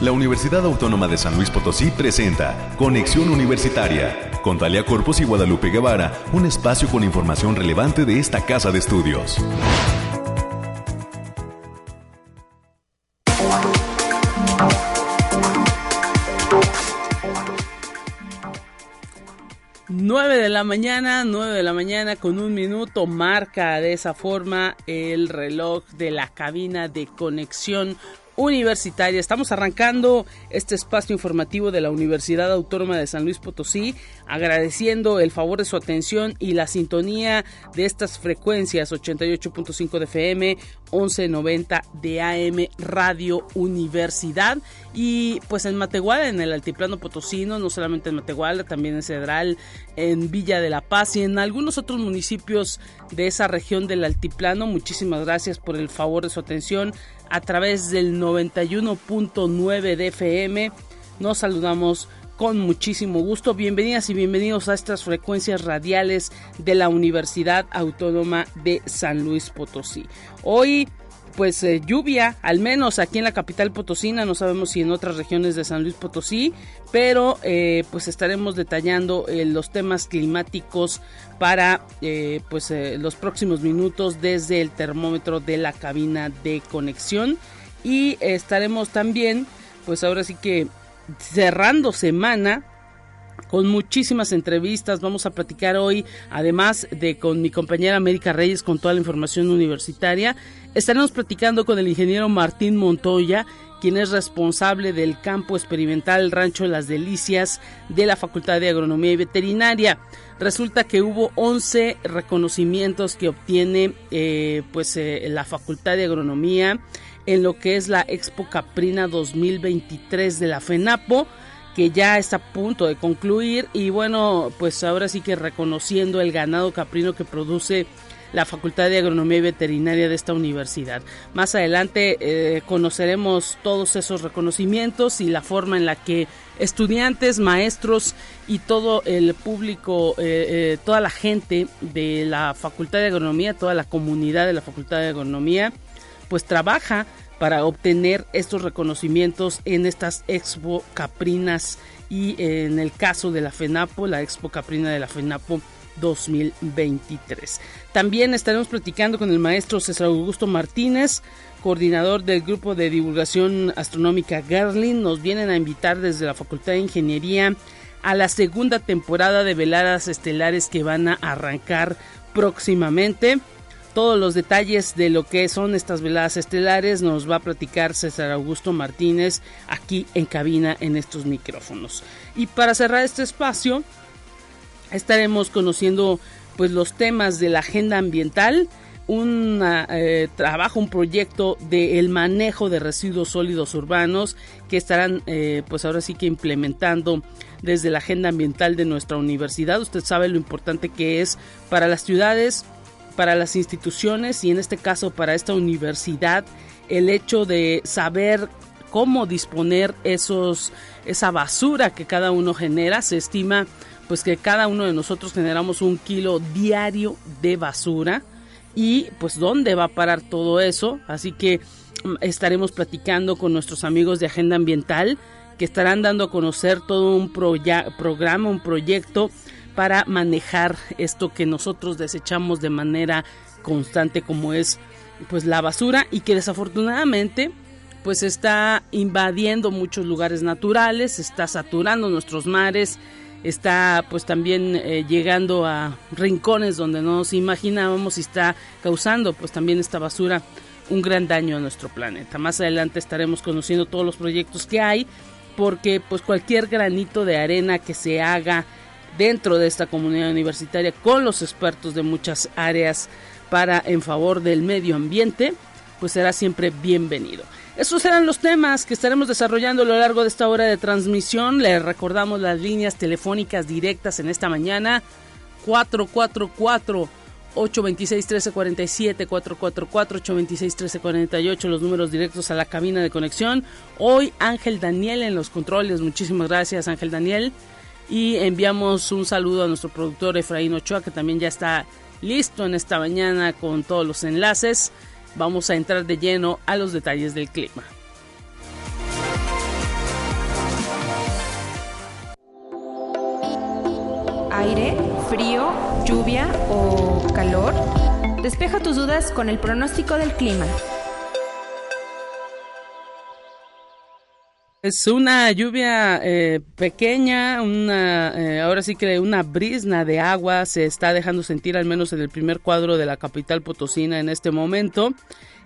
La Universidad Autónoma de San Luis Potosí presenta Conexión Universitaria con Talia Corpus y Guadalupe Guevara, un espacio con información relevante de esta casa de estudios. Nueve de la mañana, nueve de la mañana con un minuto marca de esa forma el reloj de la cabina de conexión universitaria. Estamos arrancando este espacio informativo de la Universidad Autónoma de San Luis Potosí, agradeciendo el favor de su atención y la sintonía de estas frecuencias 88.5 de FM, 1190 de AM Radio Universidad y pues en Matehuala, en el altiplano potosino, no solamente en Matehuala, también en Cedral, en Villa de la Paz y en algunos otros municipios de esa región del altiplano. Muchísimas gracias por el favor de su atención a través del 91.9 de FM. Nos saludamos con muchísimo gusto. Bienvenidas y bienvenidos a estas frecuencias radiales de la Universidad Autónoma de San Luis Potosí. Hoy pues eh, lluvia, al menos aquí en la capital potosina, no sabemos si en otras regiones de San Luis Potosí, pero eh, pues estaremos detallando eh, los temas climáticos para pues los próximos minutos desde el termómetro de la cabina de conexión. Y estaremos también pues ahora sí que cerrando semana con muchísimas entrevistas. Vamos a platicar hoy, además de con mi compañera América Reyes, con toda la información universitaria. Estaremos platicando con el ingeniero Martín Montoya, quien es responsable del campo experimental Rancho Las Delicias de la Facultad de Agronomía y Veterinaria. Resulta que hubo 11 reconocimientos que obtiene eh, pues, eh, la Facultad de Agronomía en lo que es la Expo Caprina 2023 de la FENAPO que ya está a punto de concluir y bueno, pues ahora sí que reconociendo el ganado caprino que produce la Facultad de Agronomía y Veterinaria de esta universidad. Más adelante eh, conoceremos todos esos reconocimientos y la forma en la que estudiantes, maestros y todo el público, eh, eh, toda la gente de la Facultad de Agronomía, toda la comunidad de la Facultad de Agronomía, pues trabaja para obtener estos reconocimientos en estas Expo Caprinas y en el caso de la FENAPO, la Expo Caprina de la FENAPO 2023. También estaremos platicando con el maestro César Augusto Martínez, coordinador del grupo de divulgación astronómica Garlin. Nos vienen a invitar desde la Facultad de Ingeniería a la segunda temporada de veladas estelares que van a arrancar próximamente todos los detalles de lo que son estas veladas estelares nos va a platicar César Augusto Martínez aquí en cabina en estos micrófonos. Y para cerrar este espacio estaremos conociendo pues los temas de la agenda ambiental, un eh, trabajo, un proyecto de el manejo de residuos sólidos urbanos que estarán eh, pues ahora sí que implementando desde la agenda ambiental de nuestra universidad. Usted sabe lo importante que es para las ciudades para las instituciones y en este caso para esta universidad el hecho de saber cómo disponer esos esa basura que cada uno genera. Se estima pues que cada uno de nosotros generamos un kilo diario de basura y pues dónde va a parar todo eso así que mm, estaremos platicando con nuestros amigos de agenda ambiental que estarán dando a conocer todo un programa un proyecto para manejar esto que nosotros desechamos de manera constante como es pues la basura y que desafortunadamente pues está invadiendo muchos lugares naturales, está saturando nuestros mares, está pues también eh, llegando a rincones donde no nos imaginábamos y está causando pues también esta basura un gran daño a nuestro planeta. Más adelante estaremos conociendo todos los proyectos que hay porque pues cualquier granito de arena que se haga dentro de esta comunidad universitaria con los expertos de muchas áreas para en favor del medio ambiente, pues será siempre bienvenido. Esos serán los temas que estaremos desarrollando a lo largo de esta hora de transmisión. Les recordamos las líneas telefónicas directas en esta mañana 444 826 1347 444 826 1348 los números directos a la cabina de conexión. Hoy Ángel Daniel en los controles. Muchísimas gracias Ángel Daniel. Y enviamos un saludo a nuestro productor Efraín Ochoa, que también ya está listo en esta mañana con todos los enlaces. Vamos a entrar de lleno a los detalles del clima. Aire, frío, lluvia o calor. Despeja tus dudas con el pronóstico del clima. Es una lluvia eh, pequeña, una, eh, ahora sí que una brisna de agua se está dejando sentir al menos en el primer cuadro de la capital potosina en este momento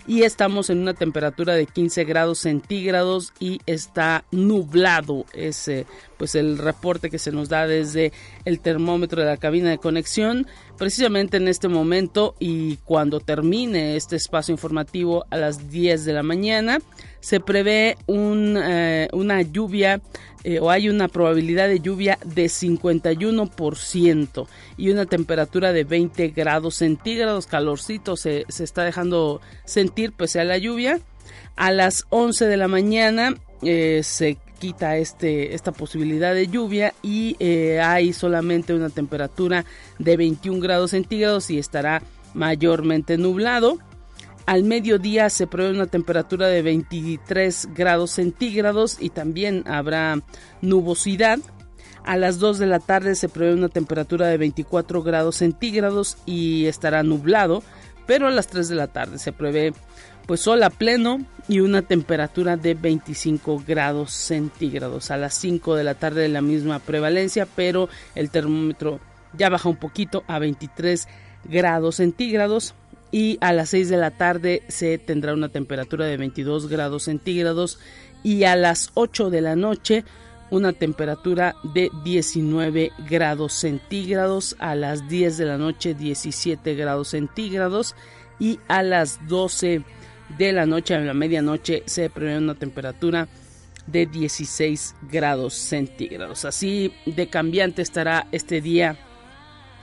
y estamos en una temperatura de 15 grados centígrados y está nublado. ese pues el reporte que se nos da desde el termómetro de la cabina de conexión precisamente en este momento y cuando termine este espacio informativo a las 10 de la mañana se prevé eh, una lluvia eh, o hay una probabilidad de lluvia de 51% y una temperatura de 20 grados centígrados, calorcito se, se está dejando sentir pese a la lluvia. A las 11 de la mañana eh, se quita este, esta posibilidad de lluvia y eh, hay solamente una temperatura de 21 grados centígrados y estará mayormente nublado. Al mediodía se prevé una temperatura de 23 grados centígrados y también habrá nubosidad. A las 2 de la tarde se prevé una temperatura de 24 grados centígrados y estará nublado, pero a las 3 de la tarde se prevé pues sol a pleno y una temperatura de 25 grados centígrados. A las 5 de la tarde la misma prevalencia, pero el termómetro ya baja un poquito a 23 grados centígrados y a las 6 de la tarde se tendrá una temperatura de 22 grados centígrados y a las 8 de la noche una temperatura de 19 grados centígrados, a las 10 de la noche 17 grados centígrados y a las 12 de la noche a la medianoche se prevé una temperatura de 16 grados centígrados. Así de cambiante estará este día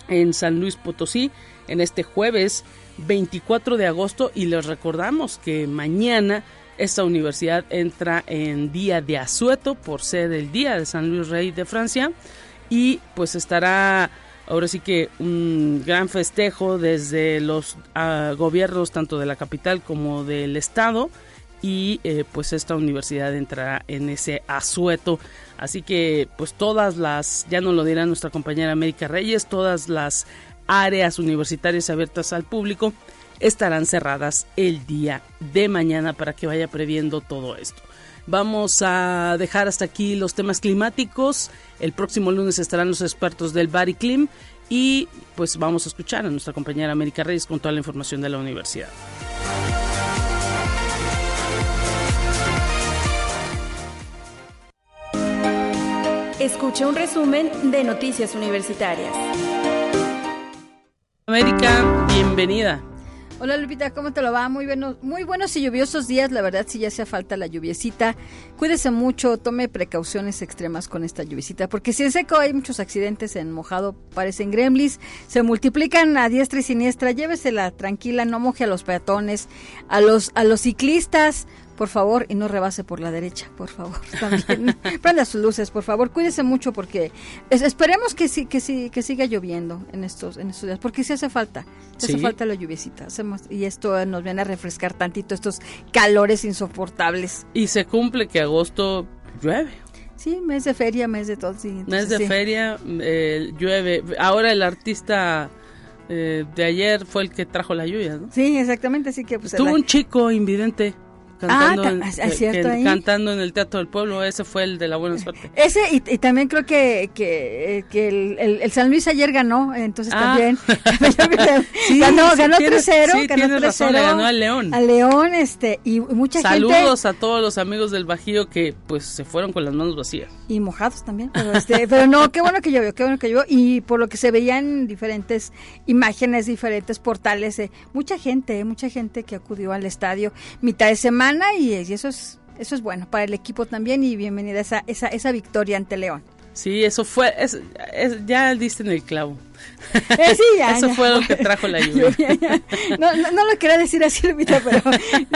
en San Luis Potosí en este jueves 24 de agosto y les recordamos que mañana esta universidad entra en día de asueto por ser el día de San Luis Rey de Francia y pues estará ahora sí que un gran festejo desde los uh, gobiernos tanto de la capital como del estado y eh, pues esta universidad entrará en ese asueto. Así que pues todas las ya no lo dirá nuestra compañera América Reyes todas las áreas universitarias abiertas al público estarán cerradas el día de mañana para que vaya previendo todo esto. Vamos a dejar hasta aquí los temas climáticos. El próximo lunes estarán los expertos del Bariclim y pues vamos a escuchar a nuestra compañera América Reyes con toda la información de la universidad. Escucha un resumen de Noticias Universitarias. América, bienvenida. Hola Lupita, ¿cómo te lo va? Muy buenos, muy buenos y lluviosos días, la verdad sí ya hace falta la lluviecita. Cuídese mucho, tome precauciones extremas con esta lluviecita, porque si es seco hay muchos accidentes en mojado, parecen gremlins, se multiplican a diestra y siniestra, llévesela tranquila, no moje a los peatones, a los, a los ciclistas, por favor, y no rebase por la derecha, por favor, también. Prenda sus luces, por favor, cuídese mucho porque esperemos que sí, que sí, que siga lloviendo en estos, en estos días, porque sí hace falta, hace falta la lluviecita, hacemos, y esto nos viene a refrescar tantito estos calores insoportables. Y se cumple que agosto llueve. Sí, mes de feria, mes de todo. Sí, mes de feria, eh, llueve. Ahora el artista eh, de ayer fue el que trajo la lluvia, ¿no? Sí, exactamente, así que pues... Tuvo un chico invidente cantando, ah, en, cantando en el Teatro del Pueblo, ese fue el de la buena suerte. Ese, y, también creo que, que, que el, San Luis ayer ganó, entonces ah. también. ganó ganó 3-0. ganó 3-0. le ganó al León. Al León, este, y mucha Saludos gente. Saludos a todos los amigos del Bajío que pues se fueron con las manos vacías. Y mojados también, pero, este, pero no, qué bueno que llovió, qué bueno que llovió. Y por lo que se veían diferentes imágenes, diferentes portales, eh, mucha gente, mucha gente que acudió al estadio mitad de semana y, eso es eso es bueno para el equipo también y bienvenida esa esa, esa victoria ante León. Sí, eso fue, es, ya diste en el clavo. Eh, sí, ya, Eso ya. fue lo que trajo la lluvia. No, no, no lo quería decir así, Lupita, pero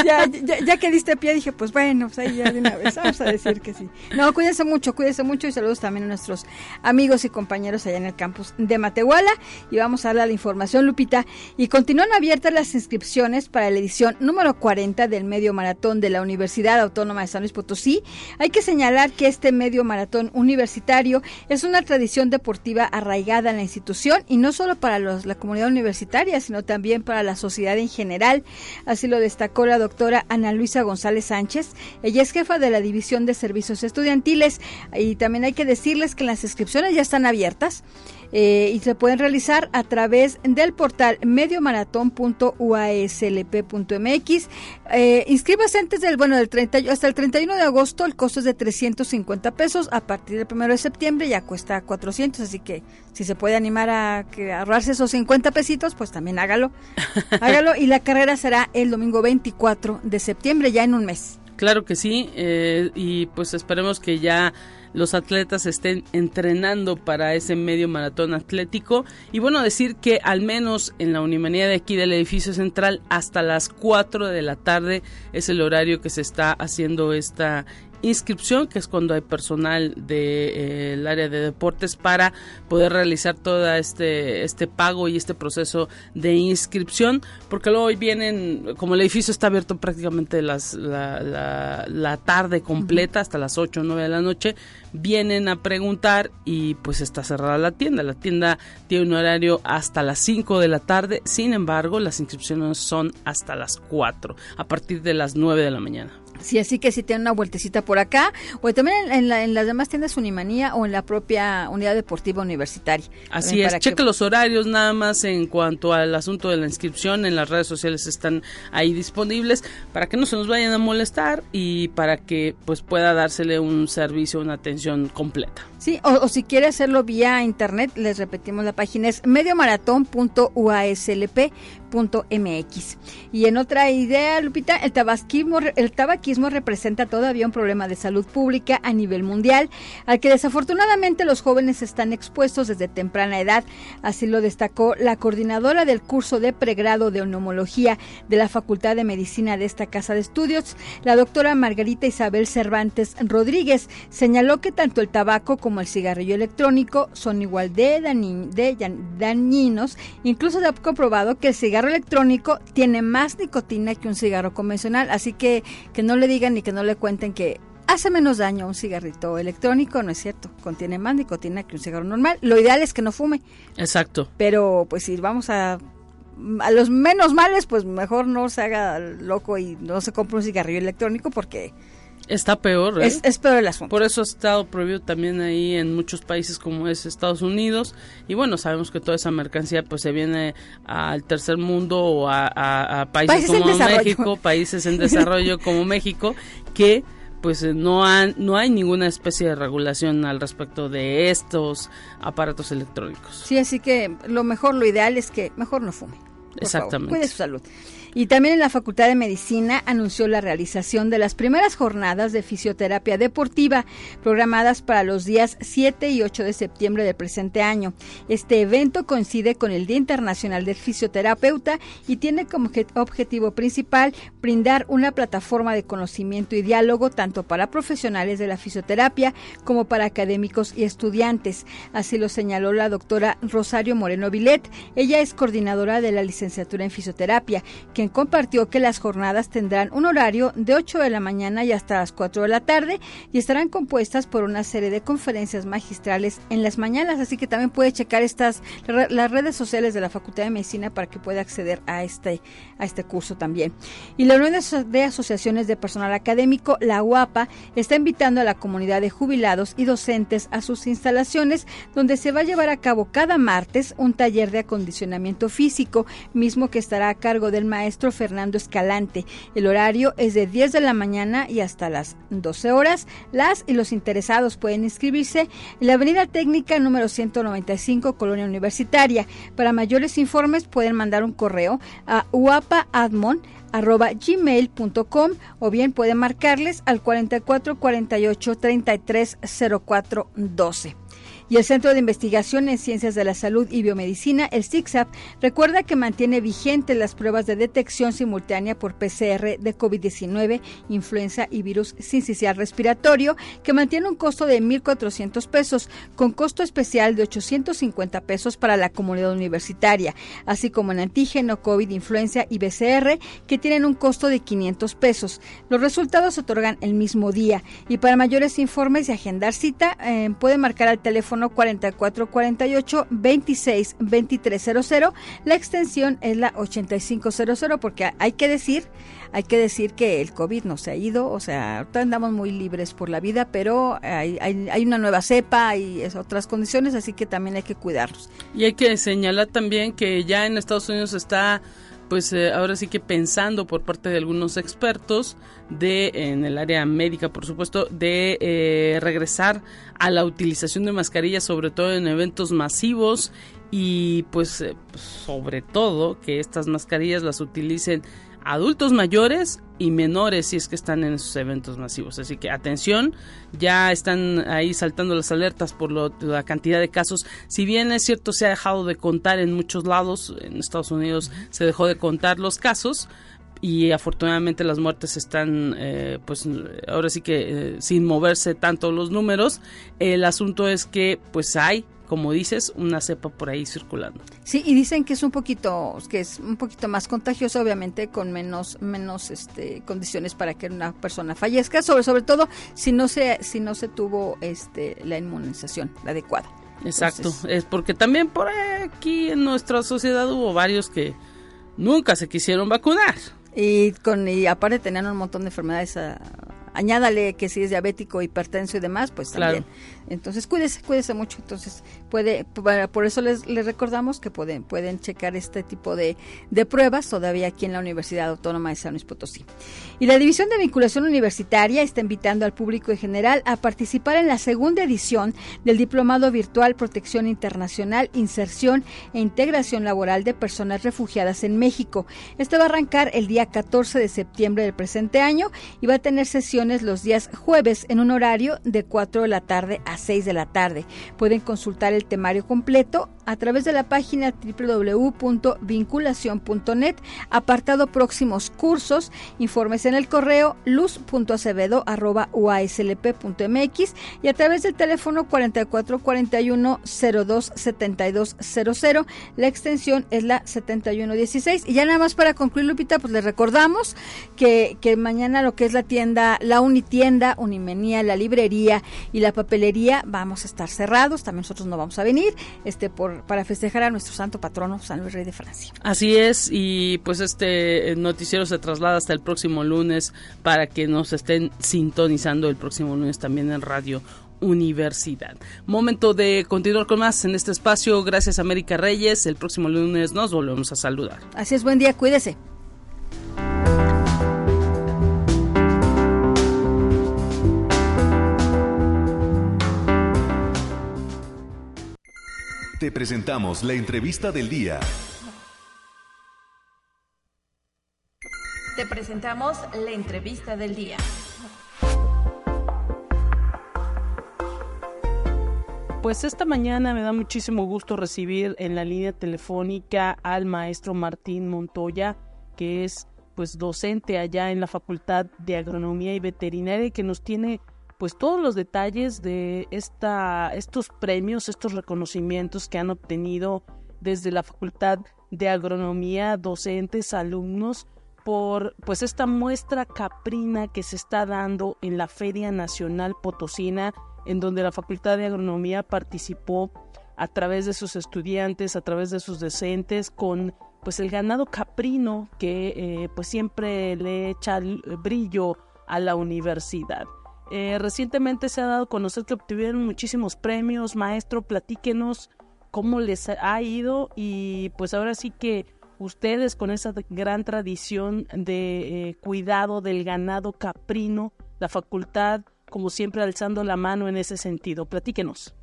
ya, ya, ya que diste pie dije, pues bueno, pues ahí ya de una vez vamos a decir que sí. No, cuídense mucho, cuídense mucho y saludos también a nuestros amigos y compañeros allá en el campus de Matehuala. Y vamos a darle la información, Lupita. Y continúan abiertas las inscripciones para la edición número 40 del medio maratón de la Universidad Autónoma de San Luis Potosí. Hay que señalar que este medio maratón universitario es una tradición deportiva arraigada en la institución y no solo para la comunidad universitaria, sino también para la sociedad en general. Así lo destacó la doctora Ana Luisa González Sánchez. Ella es jefa de la División de Servicios Estudiantiles y también hay que decirles que las inscripciones ya están abiertas. Eh, y se pueden realizar a través del portal mediomaratón.uaslp.mx. Eh, inscríbase antes del, bueno, del 30, hasta el 31 de agosto, el costo es de 350 pesos. A partir del 1 de septiembre ya cuesta 400, así que si se puede animar a, que, a ahorrarse esos 50 pesitos, pues también hágalo. hágalo y la carrera será el domingo 24 de septiembre, ya en un mes. Claro que sí, eh, y pues esperemos que ya los atletas estén entrenando para ese medio maratón atlético. Y bueno, decir que al menos en la Unimanía de aquí del edificio central hasta las 4 de la tarde es el horario que se está haciendo esta inscripción, que es cuando hay personal del de, eh, área de deportes para poder realizar todo este, este pago y este proceso de inscripción, porque luego hoy vienen, como el edificio está abierto prácticamente las, la, la, la tarde completa, hasta las 8 o 9 de la noche, vienen a preguntar y pues está cerrada la tienda. La tienda tiene un horario hasta las 5 de la tarde, sin embargo las inscripciones son hasta las 4, a partir de las 9 de la mañana. Sí, así que si tienen una vueltecita por acá, o también en, en, la, en, las demás tiendas Unimanía o en la propia unidad deportiva universitaria. Así es, cheque que... los horarios nada más en cuanto al asunto de la inscripción, en las redes sociales están ahí disponibles para que no se nos vayan a molestar y para que pues pueda dársele un servicio, una atención completa. Sí, o, o si quiere hacerlo vía internet, les repetimos la página es mediomaratón.uaslp.mx. Y en otra idea, Lupita, el tabaquismo, el tabaquismo representa todavía un problema de salud pública a nivel mundial, al que desafortunadamente los jóvenes están expuestos desde temprana edad. Así lo destacó la coordinadora del curso de pregrado de neumología de la Facultad de Medicina de esta casa de estudios, la doctora Margarita Isabel Cervantes Rodríguez, señaló que tanto el tabaco como el cigarrillo electrónico son igual de, dañi de dañinos. Incluso se ha comprobado que el cigarro electrónico tiene más nicotina que un cigarro convencional, así que que no le digan ni que no le cuenten que hace menos daño un cigarrito electrónico, no es cierto, contiene más nicotina que un cigarro normal. Lo ideal es que no fume. Exacto. Pero pues si vamos a a los menos males, pues mejor no se haga loco y no se compre un cigarrillo electrónico porque Está peor, ¿eh? es, es, peor el asunto. Por eso ha estado prohibido también ahí en muchos países como es Estados Unidos. Y bueno, sabemos que toda esa mercancía pues se viene al tercer mundo o a, a, a países, países, como México, países en desarrollo como México, que pues no, han, no hay ninguna especie de regulación al respecto de estos aparatos electrónicos. Sí, así que lo mejor, lo ideal es que mejor no fume. Exactamente. Favor, cuide su salud. Y también en la Facultad de Medicina anunció la realización de las primeras jornadas de fisioterapia deportiva programadas para los días 7 y 8 de septiembre del presente año. Este evento coincide con el Día Internacional del Fisioterapeuta y tiene como objetivo principal brindar una plataforma de conocimiento y diálogo tanto para profesionales de la fisioterapia como para académicos y estudiantes. Así lo señaló la doctora Rosario Moreno Vilet. Ella es coordinadora de la licenciatura en fisioterapia, que compartió que las jornadas tendrán un horario de 8 de la mañana y hasta las 4 de la tarde y estarán compuestas por una serie de conferencias magistrales en las mañanas, así que también puede checar estas las redes sociales de la Facultad de Medicina para que pueda acceder a este a este curso también. Y la Unión de Asociaciones de Personal Académico, la UAPA, está invitando a la comunidad de jubilados y docentes a sus instalaciones donde se va a llevar a cabo cada martes un taller de acondicionamiento físico, mismo que estará a cargo del maestro maestro Fernando Escalante. El horario es de 10 de la mañana y hasta las 12 horas. Las y los interesados pueden inscribirse en la Avenida Técnica número 195, Colonia Universitaria. Para mayores informes pueden mandar un correo a uapaadmon arroba gmail.com o bien pueden marcarles al 44 48 33 04 12. Y el Centro de Investigación en Ciencias de la Salud y Biomedicina, el CICSAP, recuerda que mantiene vigentes las pruebas de detección simultánea por PCR de COVID-19, influenza y virus sincicial respiratorio, que mantiene un costo de 1.400 pesos, con costo especial de 850 pesos para la comunidad universitaria, así como en antígeno, COVID, influenza y BCR, que tienen un costo de 500 pesos. Los resultados se otorgan el mismo día y para mayores informes y agendar cita eh, puede marcar al teléfono 4448 26 2300. La extensión es la 8500 porque hay que decir, hay que decir que el COVID no se ha ido, o sea, andamos muy libres por la vida, pero hay, hay, una nueva cepa y otras condiciones, así que también hay que cuidarlos. Y hay que señalar también que ya en Estados Unidos está pues eh, ahora sí que pensando por parte de algunos expertos de en el área médica por supuesto de eh, regresar a la utilización de mascarillas sobre todo en eventos masivos y pues eh, sobre todo que estas mascarillas las utilicen adultos mayores y menores si es que están en esos eventos masivos. Así que atención, ya están ahí saltando las alertas por la cantidad de casos. Si bien es cierto se ha dejado de contar en muchos lados, en Estados Unidos se dejó de contar los casos, y afortunadamente las muertes están eh, pues ahora sí que eh, sin moverse tanto los números el asunto es que pues hay como dices, una cepa por ahí circulando. Sí, y dicen que es un poquito, que es un poquito más contagioso, obviamente, con menos, menos este, condiciones para que una persona fallezca, sobre, sobre todo si no se, si no se tuvo este, la inmunización adecuada. Exacto, es porque también por aquí en nuestra sociedad hubo varios que nunca se quisieron vacunar. Y con y aparte tenían un montón de enfermedades a, añádale que si es diabético, hipertenso y demás, pues también. Entonces, cuídese, cuídese mucho. Entonces, puede, por eso les, recordamos que pueden, pueden checar este tipo de, de, pruebas todavía aquí en la Universidad Autónoma de San Luis Potosí. Y la División de Vinculación Universitaria está invitando al público en general a participar en la segunda edición del Diplomado Virtual Protección Internacional, Inserción e Integración Laboral de Personas Refugiadas en México. Este va a arrancar el día 14 de septiembre del presente año y va a tener sesiones los días jueves en un horario de 4 de la tarde a 6 de la tarde. Pueden consultar el temario completo a través de la página www.vinculación.net, apartado próximos cursos, informes en el correo luz.acevedo.uaslp.mx y a través del teléfono 4441 027200. La extensión es la 7116. Y ya nada más para concluir, Lupita, pues les recordamos que, que mañana lo que es la tienda, la Unitienda, Unimenía, la librería y la papelería vamos a estar cerrados. También nosotros no vamos a venir este por para festejar a nuestro santo patrono San Luis Rey de Francia. Así es, y pues este noticiero se traslada hasta el próximo lunes para que nos estén sintonizando el próximo lunes también en Radio Universidad. Momento de continuar con más en este espacio. Gracias América Reyes. El próximo lunes nos volvemos a saludar. Así es, buen día, cuídese. Te presentamos la entrevista del día. Te presentamos la entrevista del día. Pues esta mañana me da muchísimo gusto recibir en la línea telefónica al maestro Martín Montoya, que es pues docente allá en la Facultad de Agronomía y Veterinaria y que nos tiene pues todos los detalles de esta, estos premios, estos reconocimientos que han obtenido desde la Facultad de Agronomía, docentes, alumnos, por pues esta muestra caprina que se está dando en la Feria Nacional Potosina, en donde la Facultad de Agronomía participó a través de sus estudiantes, a través de sus docentes, con pues el ganado caprino que eh, pues siempre le echa brillo a la universidad. Eh, recientemente se ha dado a conocer que obtuvieron muchísimos premios. Maestro, platíquenos cómo les ha ido y pues ahora sí que ustedes con esa gran tradición de eh, cuidado del ganado caprino, la facultad, como siempre alzando la mano en ese sentido. Platíquenos.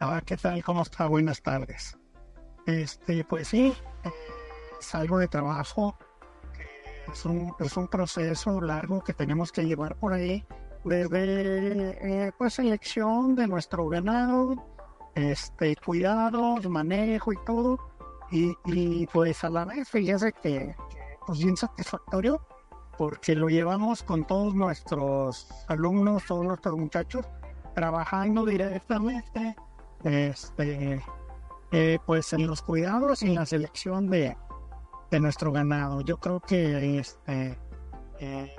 Hola, ¿qué tal? ¿Cómo está? Buenas tardes. Este, pues sí, eh, salgo de trabajo. Es un, es un proceso largo que tenemos que llevar por ahí desde eh, pues selección de nuestro ganado, este cuidados, manejo y todo, y, pues a la vez fíjese que, que pues bien satisfactorio porque lo llevamos con todos nuestros alumnos, todos nuestros muchachos, trabajando directamente este, eh, pues en los cuidados y en la selección de, de nuestro ganado. Yo creo que este, eh,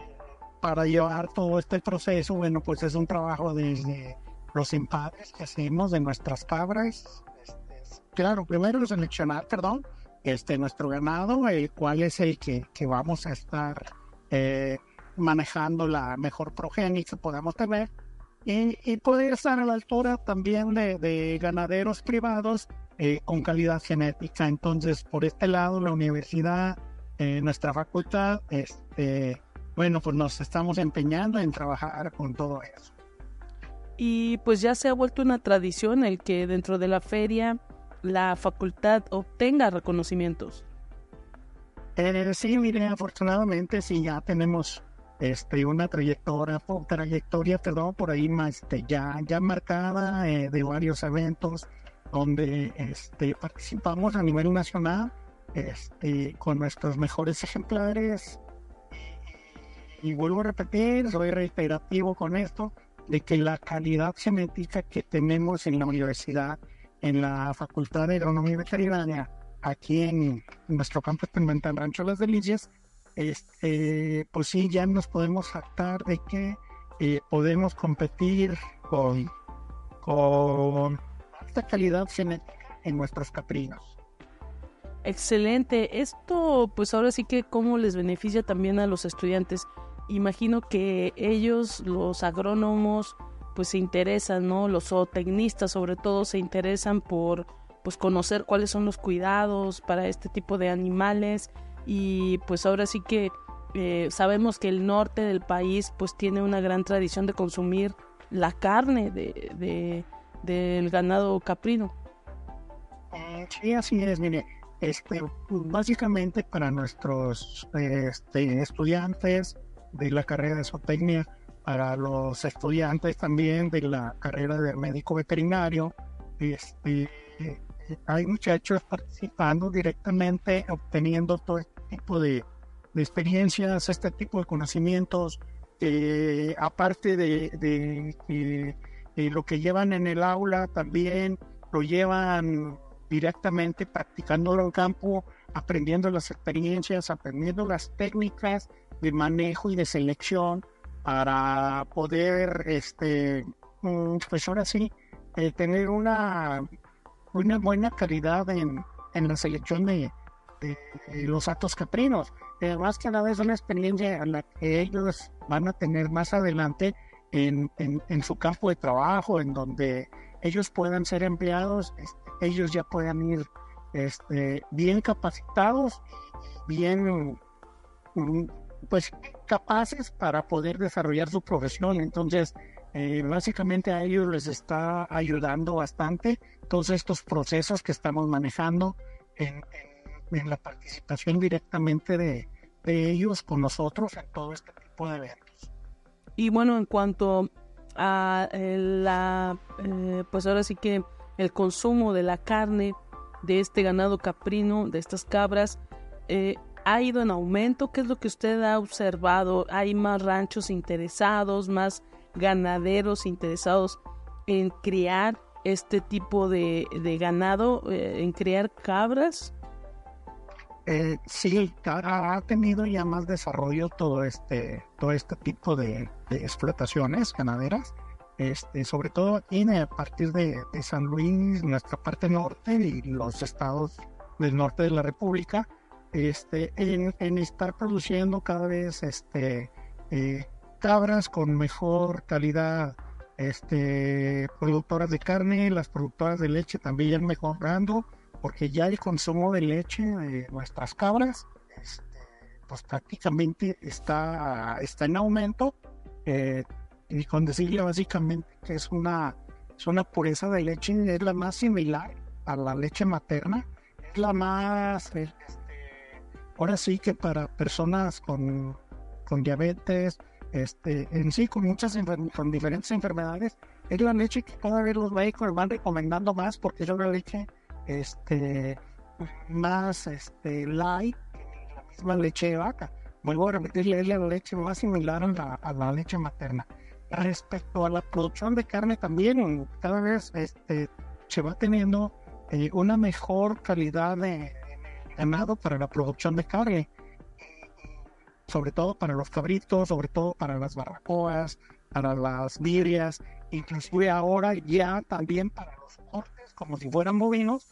para llevar todo este proceso, bueno, pues es un trabajo desde los empades que hacemos de nuestras cabras. Este, claro, primero seleccionar, perdón, este, nuestro ganado, el cual es el que, que vamos a estar eh, manejando la mejor progenie que podamos tener y, y, poder estar a la altura también de, de ganaderos privados eh, con calidad genética. Entonces, por este lado, la universidad, eh, nuestra facultad, este, bueno, pues nos estamos empeñando en trabajar con todo eso. Y pues ya se ha vuelto una tradición el que dentro de la feria la facultad obtenga reconocimientos. Eh, sí, mire, afortunadamente sí ya tenemos este, una trayectoria, trayectoria, perdón, por ahí más, este, ya, ya marcada eh, de varios eventos donde este, participamos a nivel nacional este, con nuestros mejores ejemplares. Y, vuelvo a repetir, soy reiterativo con esto, de que la calidad genética que tenemos en la universidad, en la Facultad de Agronomía Veterinaria, aquí en nuestro campo experimental Rancho Las Delicias, este, pues sí, ya nos podemos jactar de que eh, podemos competir con, con calidad genética en nuestros caprinos. Excelente. Esto, pues ahora sí que cómo les beneficia también a los estudiantes. Imagino que ellos, los agrónomos, pues se interesan, ¿no? Los zootecnistas sobre todo se interesan por pues conocer cuáles son los cuidados para este tipo de animales y pues ahora sí que eh, sabemos que el norte del país pues tiene una gran tradición de consumir la carne de del ganado caprino. Sí, así es, mire, este, básicamente para nuestros este, estudiantes de la carrera de zootecnia, para los estudiantes también de la carrera de médico veterinario, este, hay muchachos participando directamente, obteniendo todo este tipo de, experiencias, este tipo de conocimientos, eh, aparte de, de, lo que llevan en el aula, también lo llevan directamente practicándolo en campo, aprendiendo las experiencias, aprendiendo las técnicas de manejo y de selección para poder, este, mm, pues ahora sí, eh, tener una una buena calidad en, en la selección de, los atos caprinos. Además que nada es una experiencia a la que ellos van a tener más adelante en, su campo de trabajo, en donde ellos puedan ser empleados, este, ellos ya puedan ir este, bien capacitados, bien pues capaces para poder desarrollar su profesión. Entonces, eh, básicamente a ellos les está ayudando bastante todos estos procesos que estamos manejando en, la participación directamente de, ellos con nosotros en todo este tipo de eventos. Y bueno, en cuanto a eh, la, eh, pues ahora sí que el consumo de la carne de este ganado caprino, de estas cabras, eh, ha ido en aumento. ¿Qué es lo que usted ha observado? ¿Hay más ranchos interesados, más ganaderos interesados en criar este tipo de, de ganado, en criar cabras? Eh, sí, ha tenido ya más desarrollo todo este, todo este tipo de, explotaciones ganaderas, este, sobre todo aquí a partir de, San Luis, nuestra parte norte y los estados del norte de la República, este, en, en estar produciendo cada vez este, eh, cabras con mejor calidad, este, productoras de carne, las productoras de leche también mejorando, porque ya el consumo de leche de nuestras cabras, este, pues prácticamente está, está en aumento, eh, y con decirle básicamente que es una, es una pureza de leche, es la más similar a la leche materna, es la más, este, ahora sí que para personas con, con diabetes, este, en sí con muchas con diferentes enfermedades, es la leche que cada vez los médicos van recomendando más porque es una leche este, más este, light que la misma leche de vaca. Vuelvo a repetirle, es la leche más similar a la, a la leche materna. Respecto a la producción de carne también, cada vez este, se va teniendo eh, una mejor calidad de ganado para la producción de carne, sobre todo para los cabritos, sobre todo para las barbacoas, para las birrias, inclusive ahora ya también para los cortes, como si fueran bovinos,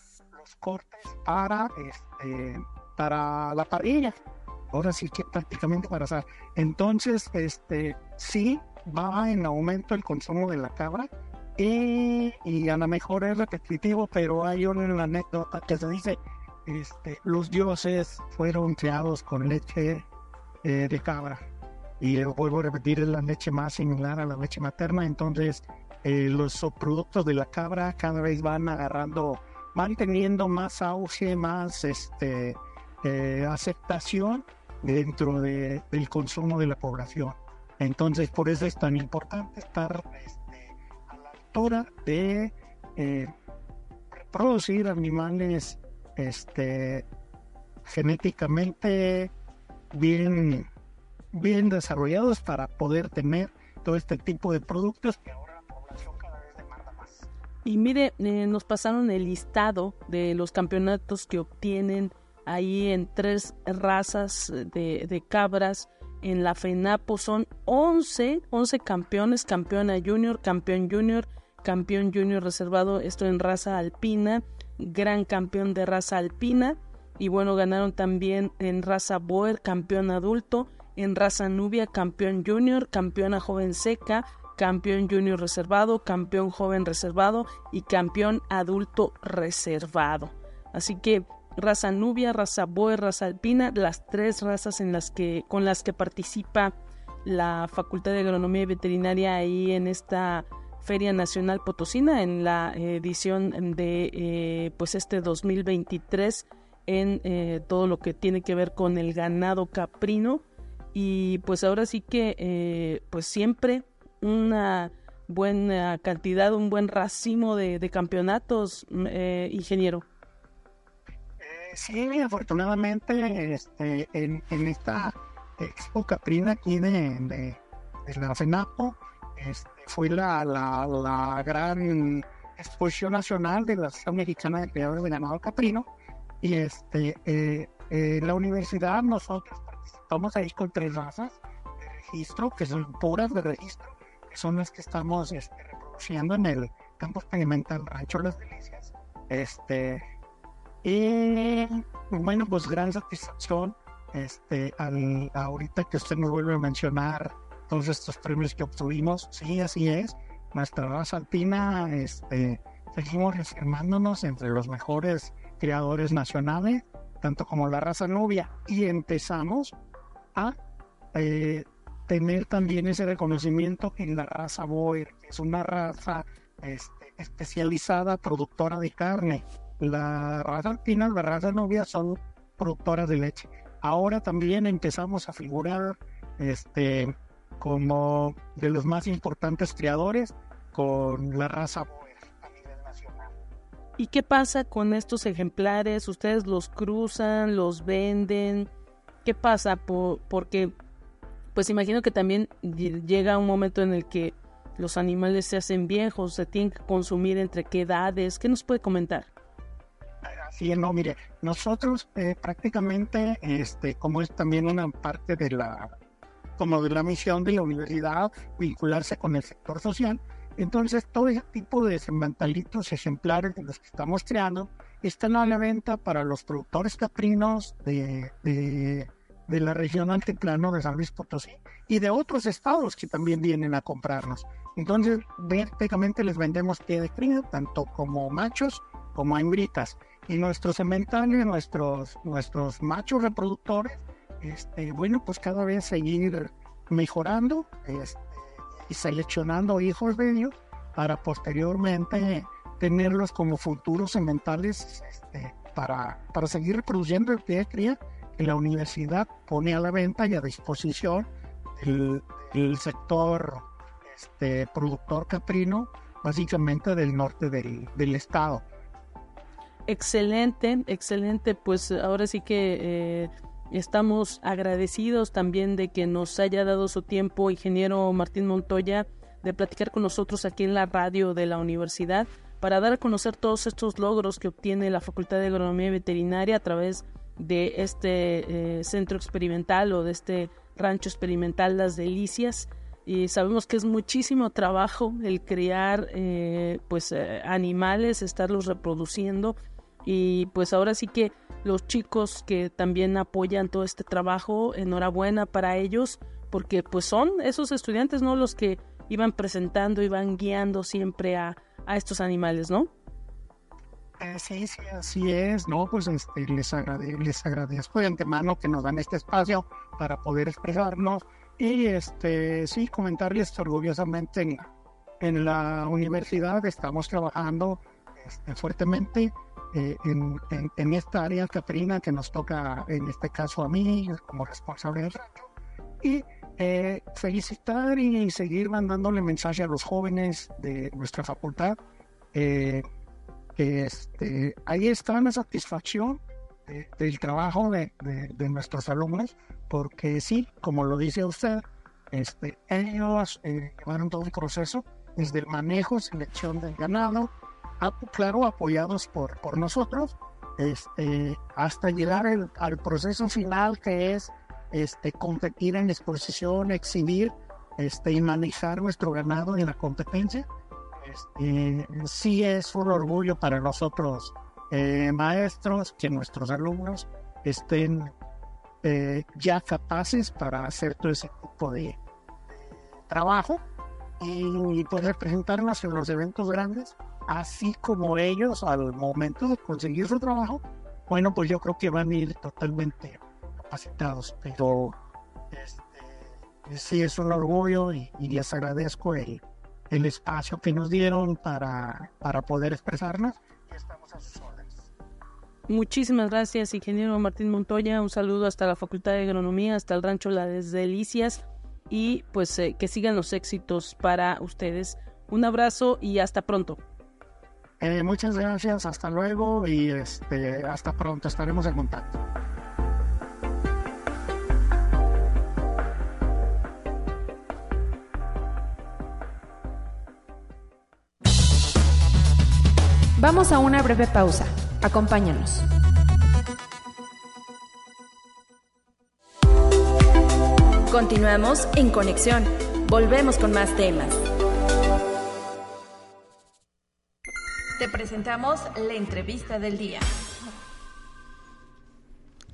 los cortes para, este, para la parrilla. Ahora sí que prácticamente para asar. Entonces, este, sí va en aumento el consumo de la cabra, y, a lo mejor es repetitivo, pero hay una anécdota que se dice, este, los dioses fueron creados con leche eh, de cabra. Y vuelvo a repetir, es la leche más similar a la leche materna, entonces eh, los subproductos de la cabra cada vez van agarrando, van teniendo más auge, más este, eh, aceptación dentro de, del consumo de la población. Entonces, por eso es tan importante estar de eh, producir animales este, genéticamente bien, bien desarrollados para poder tener todo este tipo de productos que ahora Y mire, eh, nos pasaron el listado de los campeonatos que obtienen ahí en tres razas de, cabras en la FENAPO. Son 11, 11 campeones, campeona junior, campeón junior, campeón junior reservado, esto en raza alpina, gran campeón de raza alpina, y bueno, ganaron también en raza Boer, campeón adulto, en raza Nubia, campeón junior, campeona joven seca, campeón junior reservado, campeón joven reservado y campeón adulto reservado. Así que raza Nubia, raza Boer, raza Alpina, las tres razas en las que, con las que participa la Facultad de Agronomía y Veterinaria ahí en esta Feria Nacional Potosina en la edición de eh, pues este 2023 en eh, todo lo que tiene que ver con el ganado caprino y pues ahora sí que eh, pues siempre una buena cantidad, un buen racimo de, campeonatos, ingeniero. Sí, afortunadamente este, en, esta expo caprina aquí de, la FENAPO, este, fue la, gran exposición nacional de la Asociación Mexicana de Criadores de Ganado Caprino. Y este, eh, eh, la universidad, nosotros participamos ahí con tres razas de registro, que son puras de registro, son las que estamos este, reproduciendo en el campo experimental Rancho Las Delicias. Este, y bueno, pues gran satisfacción este, al, ahorita que usted nos vuelve a mencionar todos estos premios que obtuvimos. Sí, así es. Nuestra raza alpina, este, seguimos reafirmándonos entre los mejores criadores nacionales, tanto como la raza nubia, y empezamos a eh, tener también ese reconocimiento en la raza Boer, que es una raza este, especializada productora de carne. La raza alpina, la raza nubia son productoras de leche. Ahora también empezamos a figurar este, como de los más importantes criadores con la raza Boer a nivel nacional. ¿Y qué pasa con estos ejemplares? ¿Ustedes los cruzan, los venden? ¿Qué pasa? porque, pues imagino que también llega un momento en el que los animales se hacen viejos, se tienen que consumir entre qué edades. ¿Qué nos puede comentar? Sí, no, mire, nosotros eh, prácticamente, este, como es también una parte de la como de la misión de la universidad, vincularse con el sector social. Entonces, todo ese tipo de semantalitos ejemplares de los que estamos creando están a la venta para los productores caprinos de, de, la región altiplano de San Luis Potosí y de otros estados que también vienen a comprarnos. Entonces, prácticamente les vendemos pie de cría, tanto como machos como hembritas. Y nuestros sementales, nuestros, nuestros machos reproductores, este, bueno, pues cada vez seguir mejorando este, y seleccionando hijos de ellos para posteriormente tenerlos como futuros sementales este, para, para seguir reproduciendo el pie de cría la universidad pone a la venta y a disposición del, sector este, productor caprino, básicamente del norte del, del estado. Excelente, excelente. Pues ahora sí que eh, estamos agradecidos también de que nos haya dado su tiempo, ingeniero Martín Montoya, de platicar con nosotros aquí en la radio de la universidad para dar a conocer todos estos logros que obtiene la Facultad de Agronomía y Veterinaria a través de este eh, centro experimental o de este rancho experimental Las Delicias. Y sabemos que es muchísimo trabajo el criar eh, pues eh, animales, estarlos reproduciendo y pues ahora sí que los chicos que también apoyan todo este trabajo, enhorabuena para ellos porque pues son esos estudiantes no los que iban presentando, iban guiando siempre a, a estos animales, ¿no? Eh, sí, sí, así es, ¿no? Pues este, les, les agradezco de antemano que nos dan este espacio para poder expresarnos y este, sí, comentarles orgullosamente en, en la universidad estamos trabajando este, fuertemente eh, en, en, esta área caprina que nos toca, en este caso a mí, como responsable del rancho. Y eh, felicitar y seguir mandándole mensaje a los jóvenes de nuestra facultad. Eh, este, ahí está la satisfacción del trabajo de, de, nuestros alumnos, porque sí, como lo dice usted, este, ellos eh, llevaron todo un proceso desde el manejo, selección del ganado, claro, apoyados por, por nosotros, este, hasta llegar al proceso final que es este, competir en exposición, exhibir este, y manejar nuestro ganado en la competencia. Este, sí es un orgullo para nosotros eh, maestros que nuestros alumnos estén eh, ya capaces para hacer todo ese tipo de trabajo y poder presentarnos en los eventos grandes, así como ellos al momento de conseguir su trabajo, bueno, pues yo creo que van a ir totalmente capacitados, pero este, sí es un orgullo y, les agradezco el, el, espacio que nos dieron para, para poder expresarnos y estamos a sus órdenes. Muchísimas gracias, ingeniero Martín Montoya. Un saludo hasta la Facultad de Agronomía, hasta el rancho Las Delicias y pues eh, que sigan los éxitos para ustedes. Un abrazo y hasta pronto. Eh, muchas gracias, hasta luego y este, hasta pronto, estaremos en contacto. Vamos a una breve pausa. Acompáñanos. Continuamos en conexión. Volvemos con más temas. Te presentamos la entrevista del día.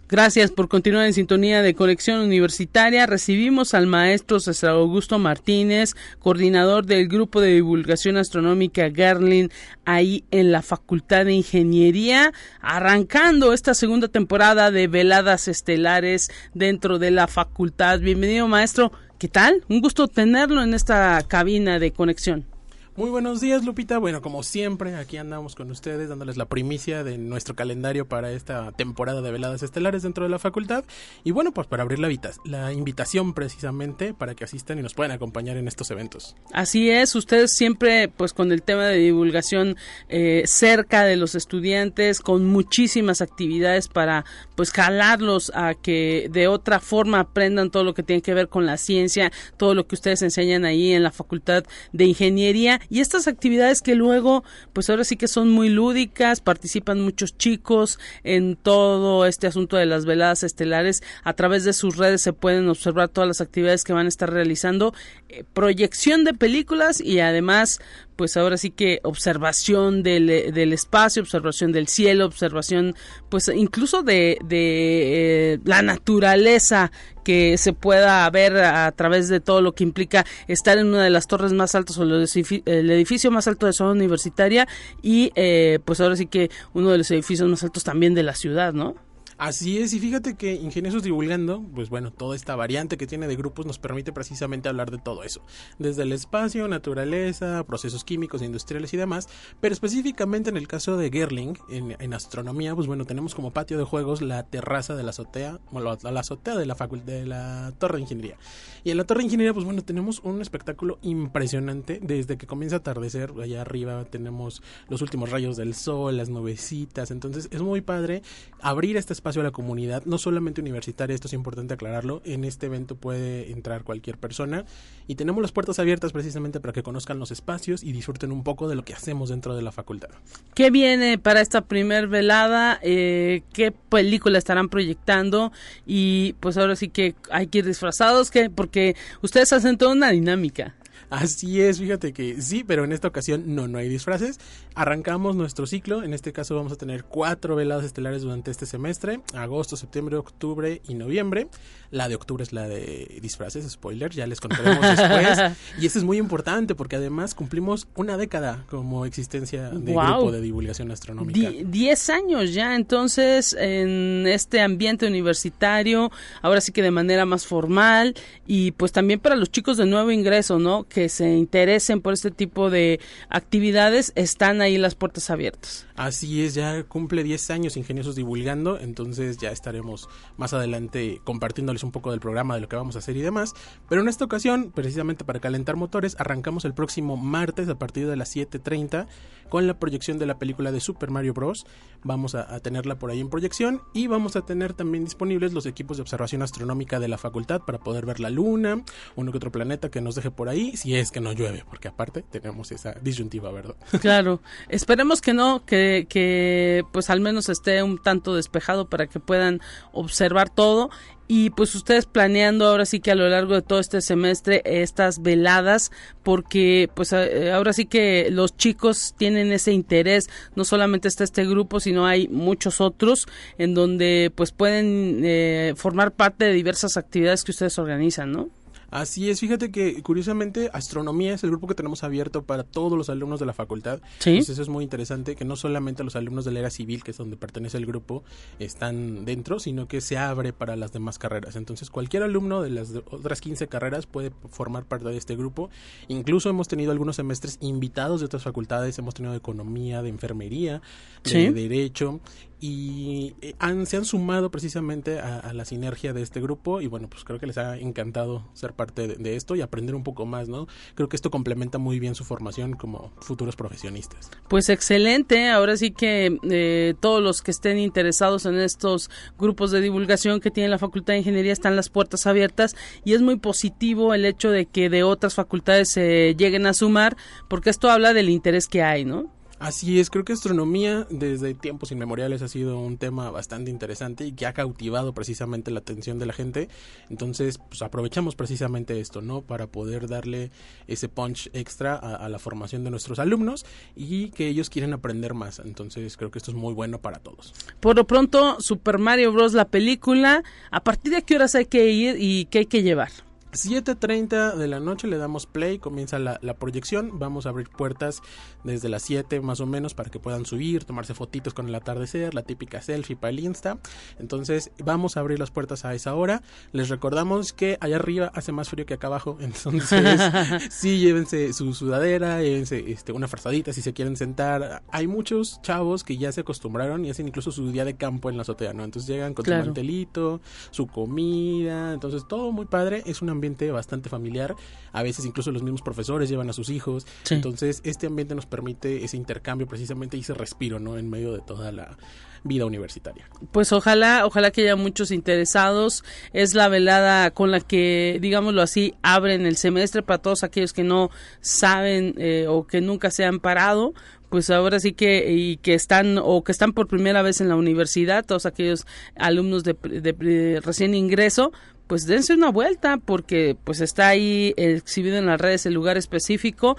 Gracias por continuar en sintonía de Conexión Universitaria. Recibimos al maestro César Augusto Martínez, coordinador del Grupo de Divulgación Astronómica Garlin, ahí en la Facultad de Ingeniería, arrancando esta segunda temporada de Veladas Estelares dentro de la facultad. Bienvenido, maestro. ¿Qué tal? Un gusto tenerlo en esta cabina de conexión. Muy buenos días, Lupita. Bueno, como siempre, aquí andamos con ustedes dándoles la primicia de nuestro calendario para esta temporada de veladas estelares dentro de la facultad. Y bueno, pues para abrir la, invitación precisamente para que asistan y nos puedan acompañar en estos eventos. Así es, ustedes siempre pues con el tema de divulgación eh, cerca de los estudiantes, con muchísimas actividades para pues jalarlos a que de otra forma aprendan todo lo que tiene que ver con la ciencia, todo lo que ustedes enseñan ahí en la facultad de ingeniería y estas actividades que luego, pues ahora sí que son muy lúdicas, participan muchos chicos en todo este asunto de las veladas estelares. A través de sus redes se pueden observar todas las actividades que van a estar realizando, eh, proyección de películas y además pues ahora sí que observación del, del, espacio, observación del cielo, observación pues incluso de, de eh, la naturaleza que se pueda ver a través de todo lo que implica estar en una de las torres más altas o el edificio más alto de zona universitaria y eh, pues ahora sí que uno de los edificios más altos también de la ciudad, ¿no? Así es, y fíjate que Ingeniosos Divulgando, pues bueno, toda esta variante que tiene de grupos nos permite precisamente hablar de todo eso, desde el espacio, naturaleza, procesos químicos, industriales y demás, pero específicamente en el caso de Gerling, en, astronomía, pues bueno, tenemos como patio de juegos la terraza de la azotea, bueno, la, azotea de la de la Torre de Ingeniería. Y en la Torre de Ingeniería, pues bueno, tenemos un espectáculo impresionante desde que comienza a atardecer, allá arriba tenemos los últimos rayos del sol, las nubecitas, entonces es muy padre abrir este espacio a la comunidad, no solamente universitaria, esto es importante aclararlo, en este evento puede entrar cualquier persona y tenemos las puertas abiertas precisamente para que conozcan los espacios y disfruten un poco de lo que hacemos dentro de la facultad. ¿Qué viene para esta primer velada? Eh, ¿Qué película estarán proyectando? Y pues ahora sí que hay que ir disfrazados, que porque ustedes hacen toda una dinámica. Así es, fíjate que sí, pero en esta ocasión no, no hay disfraces. Arrancamos nuestro ciclo, en este caso vamos a tener cuatro veladas estelares durante este semestre, agosto, septiembre, octubre y noviembre. La de octubre es la de disfraces, spoiler, ya les contaremos después. y eso es muy importante porque además cumplimos una década como existencia de grupo de divulgación astronómica. diez años ya, entonces, en este ambiente universitario, ahora sí que de manera más formal y pues también para los chicos de nuevo ingreso, ¿no? Que se interesen por este tipo de actividades, están ahí las puertas abiertas. Así es, ya cumple 10 años Ingeniosos Divulgando, entonces ya estaremos más adelante compartiéndoles un poco del programa, de lo que vamos a hacer y demás. Pero en esta ocasión, precisamente para calentar motores, arrancamos el próximo martes a partir de las 7.30 con la proyección de la película de Super Mario Bros. Vamos a, tenerla por ahí en proyección y vamos a tener también disponibles los equipos de observación astronómica de la facultad para poder ver la luna, uno que otro planeta que nos deje por ahí, es que no llueve, porque aparte tenemos esa disyuntiva, ¿verdad? Claro, esperemos que no, que, que pues al menos esté un tanto despejado para que puedan observar todo. Y pues ustedes planeando ahora sí que a lo largo de todo este semestre estas veladas porque pues eh, ahora sí que los chicos tienen ese interés. No solamente está este grupo sino hay muchos otros en donde pues pueden eh, formar parte de diversas actividades que ustedes organizan no Así es, fíjate que curiosamente astronomía es el grupo que tenemos abierto para todos los alumnos de la facultad. Sí. Entonces eso es muy interesante que no solamente los alumnos de la era civil, que es donde pertenece el grupo, están dentro, sino que se abre para las demás carreras. Entonces cualquier alumno de las otras 15 carreras puede formar parte de este grupo. Incluso hemos tenido algunos semestres invitados de otras facultades, hemos tenido de economía, de enfermería, de derecho y eh, han, se han sumado precisamente a, la sinergia de este grupo y bueno, pues creo que les ha encantado ser parte de, esto y aprender un poco más, ¿no? Creo que esto complementa muy bien su formación como futuros profesionistas. Pues excelente, ahora sí que eh, todos los que estén interesados en estos grupos de divulgación que tiene la Facultad de Ingeniería están las puertas abiertas y es muy positivo el hecho de que de otras facultades se lleguen a sumar porque esto habla del interés que hay, ¿no? Así es, creo que astronomía desde tiempos inmemoriales ha sido un tema bastante interesante y que ha cautivado precisamente la atención de la gente. Entonces, pues aprovechamos precisamente esto, ¿no? Para poder darle ese punch extra a, la formación de nuestros alumnos y que ellos quieren aprender más. Entonces, creo que esto es muy bueno para todos. Por lo pronto, Super Mario Bros. la película, ¿a partir de qué horas hay que ir y qué hay que llevar? 7.30 de la noche le damos play, comienza la, proyección, vamos a abrir puertas desde las 7 más o menos para que puedan subir, tomarse fotitos con el atardecer, la típica selfie para el Insta. Entonces vamos a abrir las puertas a esa hora. Les recordamos que allá arriba hace más frío que acá abajo, entonces sí, llévense su sudadera, llévense este, una frazadita si se quieren sentar. Hay muchos chavos que ya se acostumbraron y hacen incluso su día de campo en la azotea, ¿no? Entonces llegan con su mantelito, su comida, entonces todo muy padre, es una ambiente bastante familiar. A veces incluso los mismos profesores llevan a sus hijos. Entonces, este ambiente nos permite ese intercambio precisamente y ese respiro, ¿no? En medio de toda la vida universitaria. Pues ojalá, ojalá que haya muchos interesados. Es la velada con la que, digámoslo así, abren el semestre para todos aquellos que no saben eh, o que nunca se han parado pues ahora sí que y que están o que están por primera vez en la universidad, todos aquellos alumnos de recién ingreso, pues dense una vuelta porque pues está ahí exhibido en las redes el lugar específico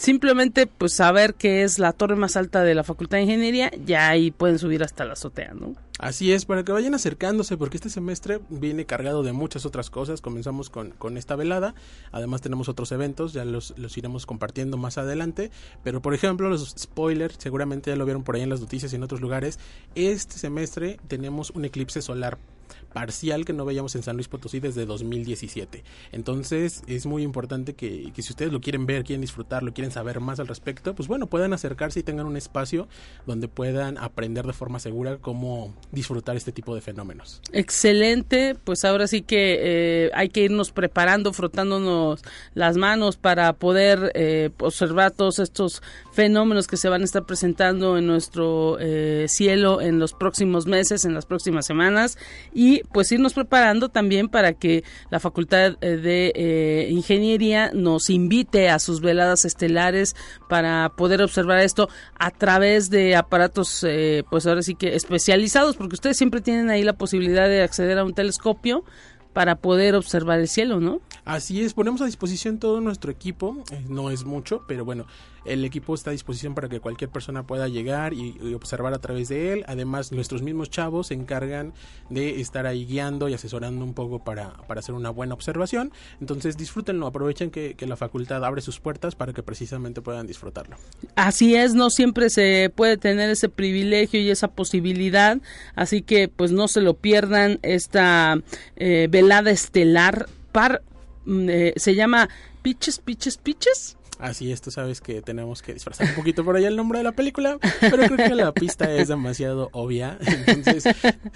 simplemente pues saber que es la torre más alta de la Facultad de Ingeniería, ya ahí pueden subir hasta la azotea, ¿no? Así es, para que vayan acercándose, porque este semestre viene cargado de muchas otras cosas. Comenzamos con, con esta velada, además tenemos otros eventos, ya los, los iremos compartiendo más adelante. Pero por ejemplo, los spoilers, seguramente ya lo vieron por ahí en las noticias y en otros lugares. Este semestre tenemos un eclipse solar parcial que no veíamos en San Luis Potosí desde 2017. Entonces es muy importante que, que, si ustedes lo quieren ver, quieren disfrutarlo, quieren saber más al respecto, pues bueno, puedan acercarse y tengan un espacio donde puedan aprender de forma segura cómo disfrutar este tipo de fenómenos. Excelente, pues ahora sí que eh, hay que irnos preparando, frotándonos las manos para poder eh, observar todos estos fenómenos que se van a estar presentando en nuestro eh, cielo en los próximos meses, en las próximas semanas y pues irnos preparando también para que la Facultad eh, de eh, Ingeniería nos invite a sus veladas estelares para poder observar esto a través de aparatos eh, pues ahora sí que especializados porque ustedes siempre tienen ahí la posibilidad de acceder a un telescopio para poder observar el cielo, ¿no? Así es, ponemos a disposición todo nuestro equipo, eh, no es mucho, pero bueno, el equipo está a disposición para que cualquier persona pueda llegar y, observar a través de él. Además, nuestros mismos chavos se encargan de estar ahí guiando y asesorando un poco para, para hacer una buena observación. Entonces, disfrútenlo, aprovechen que, la facultad abre sus puertas para que precisamente puedan disfrutarlo. Así es, no siempre se puede tener ese privilegio y esa posibilidad, así que pues no se lo pierdan esta eh, velada estelar par eh, se llama Pitches, Pitches, Pitches. Así es, tú sabes que tenemos que disfrazar un poquito por allá el nombre de la película, pero creo que la pista es demasiado obvia. Entonces,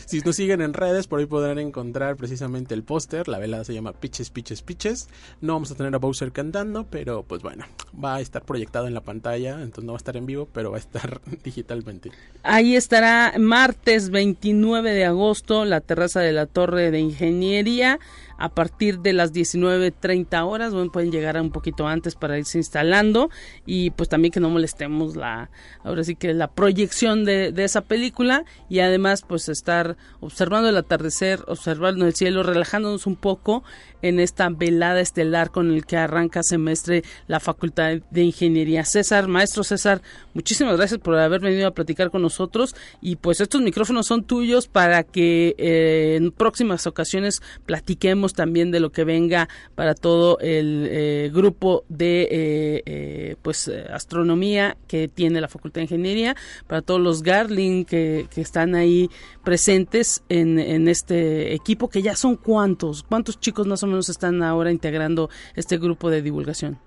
si nos siguen en redes, por ahí podrán encontrar precisamente el póster. La velada se llama Pitches, Pitches, Pitches. No vamos a tener a Bowser cantando, pero pues bueno, va a estar proyectado en la pantalla, entonces no va a estar en vivo, pero va a estar digitalmente. Ahí estará martes 29 de agosto, la terraza de la Torre de Ingeniería a partir de las 19.30 horas, bueno, pueden llegar un poquito antes para irse instalando y pues también que no molestemos la, ahora sí que la proyección de, esa película y además pues estar observando el atardecer, observando el cielo, relajándonos un poco en esta velada estelar con el que arranca semestre la Facultad de Ingeniería. César, maestro César, muchísimas gracias por haber venido a platicar con nosotros y pues estos micrófonos son tuyos para que eh, en próximas ocasiones platiquemos también de lo que venga para todo el eh, grupo de eh, eh pues astronomía que tiene la Facultad de Ingeniería, para todos los Garling que, que están ahí presentes en, en, este equipo, que ya son cuántos, cuántos chicos más o menos están ahora integrando este grupo de divulgación.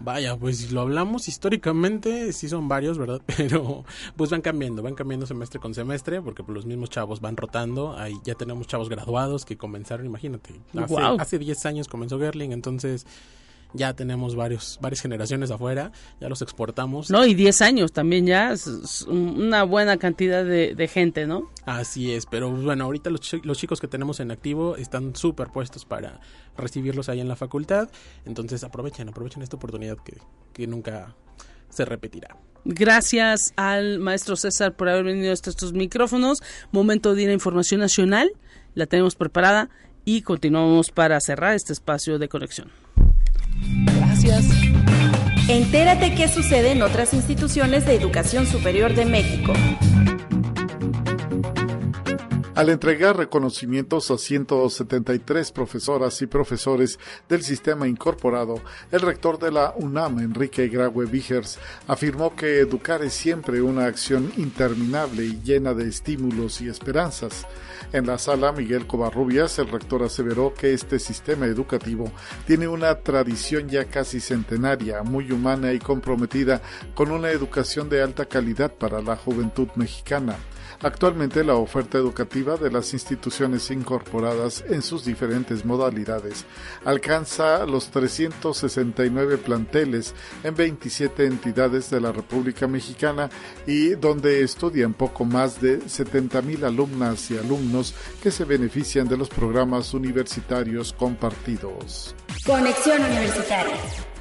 Vaya, pues si lo hablamos históricamente, sí son varios, ¿verdad? Pero pues van cambiando, van cambiando semestre con semestre, porque pues, los mismos chavos van rotando. Ahí ya tenemos chavos graduados que comenzaron, imagínate, hace, wow. hace 10 años comenzó Gerling, entonces ya tenemos varios, varias generaciones afuera, ya los exportamos. No, y 10 años también ya, es una buena cantidad de, de, gente, ¿no? Así es, pero bueno, ahorita los, ch los chicos que tenemos en activo están súper puestos para recibirlos ahí en la facultad, entonces aprovechen, aprovechen esta oportunidad que, que nunca se repetirá. Gracias al maestro César por haber venido hasta estos micrófonos. Momento de ir a información nacional, la tenemos preparada y continuamos para cerrar este espacio de conexión. Gracias. Entérate qué sucede en otras instituciones de educación superior de México. Al entregar reconocimientos a 173 profesoras y profesores del sistema incorporado, el rector de la UNAM, Enrique Graue Vigers, afirmó que educar es siempre una acción interminable y llena de estímulos y esperanzas. En la sala, Miguel Covarrubias, el rector aseveró que este sistema educativo tiene una tradición ya casi centenaria, muy humana y comprometida con una educación de alta calidad para la juventud mexicana. Actualmente la oferta educativa de las instituciones incorporadas en sus diferentes modalidades alcanza los 369 planteles en 27 entidades de la República Mexicana y donde estudian poco más de 70 mil alumnas y alumnos que se benefician de los programas universitarios compartidos. Conexión Universitaria.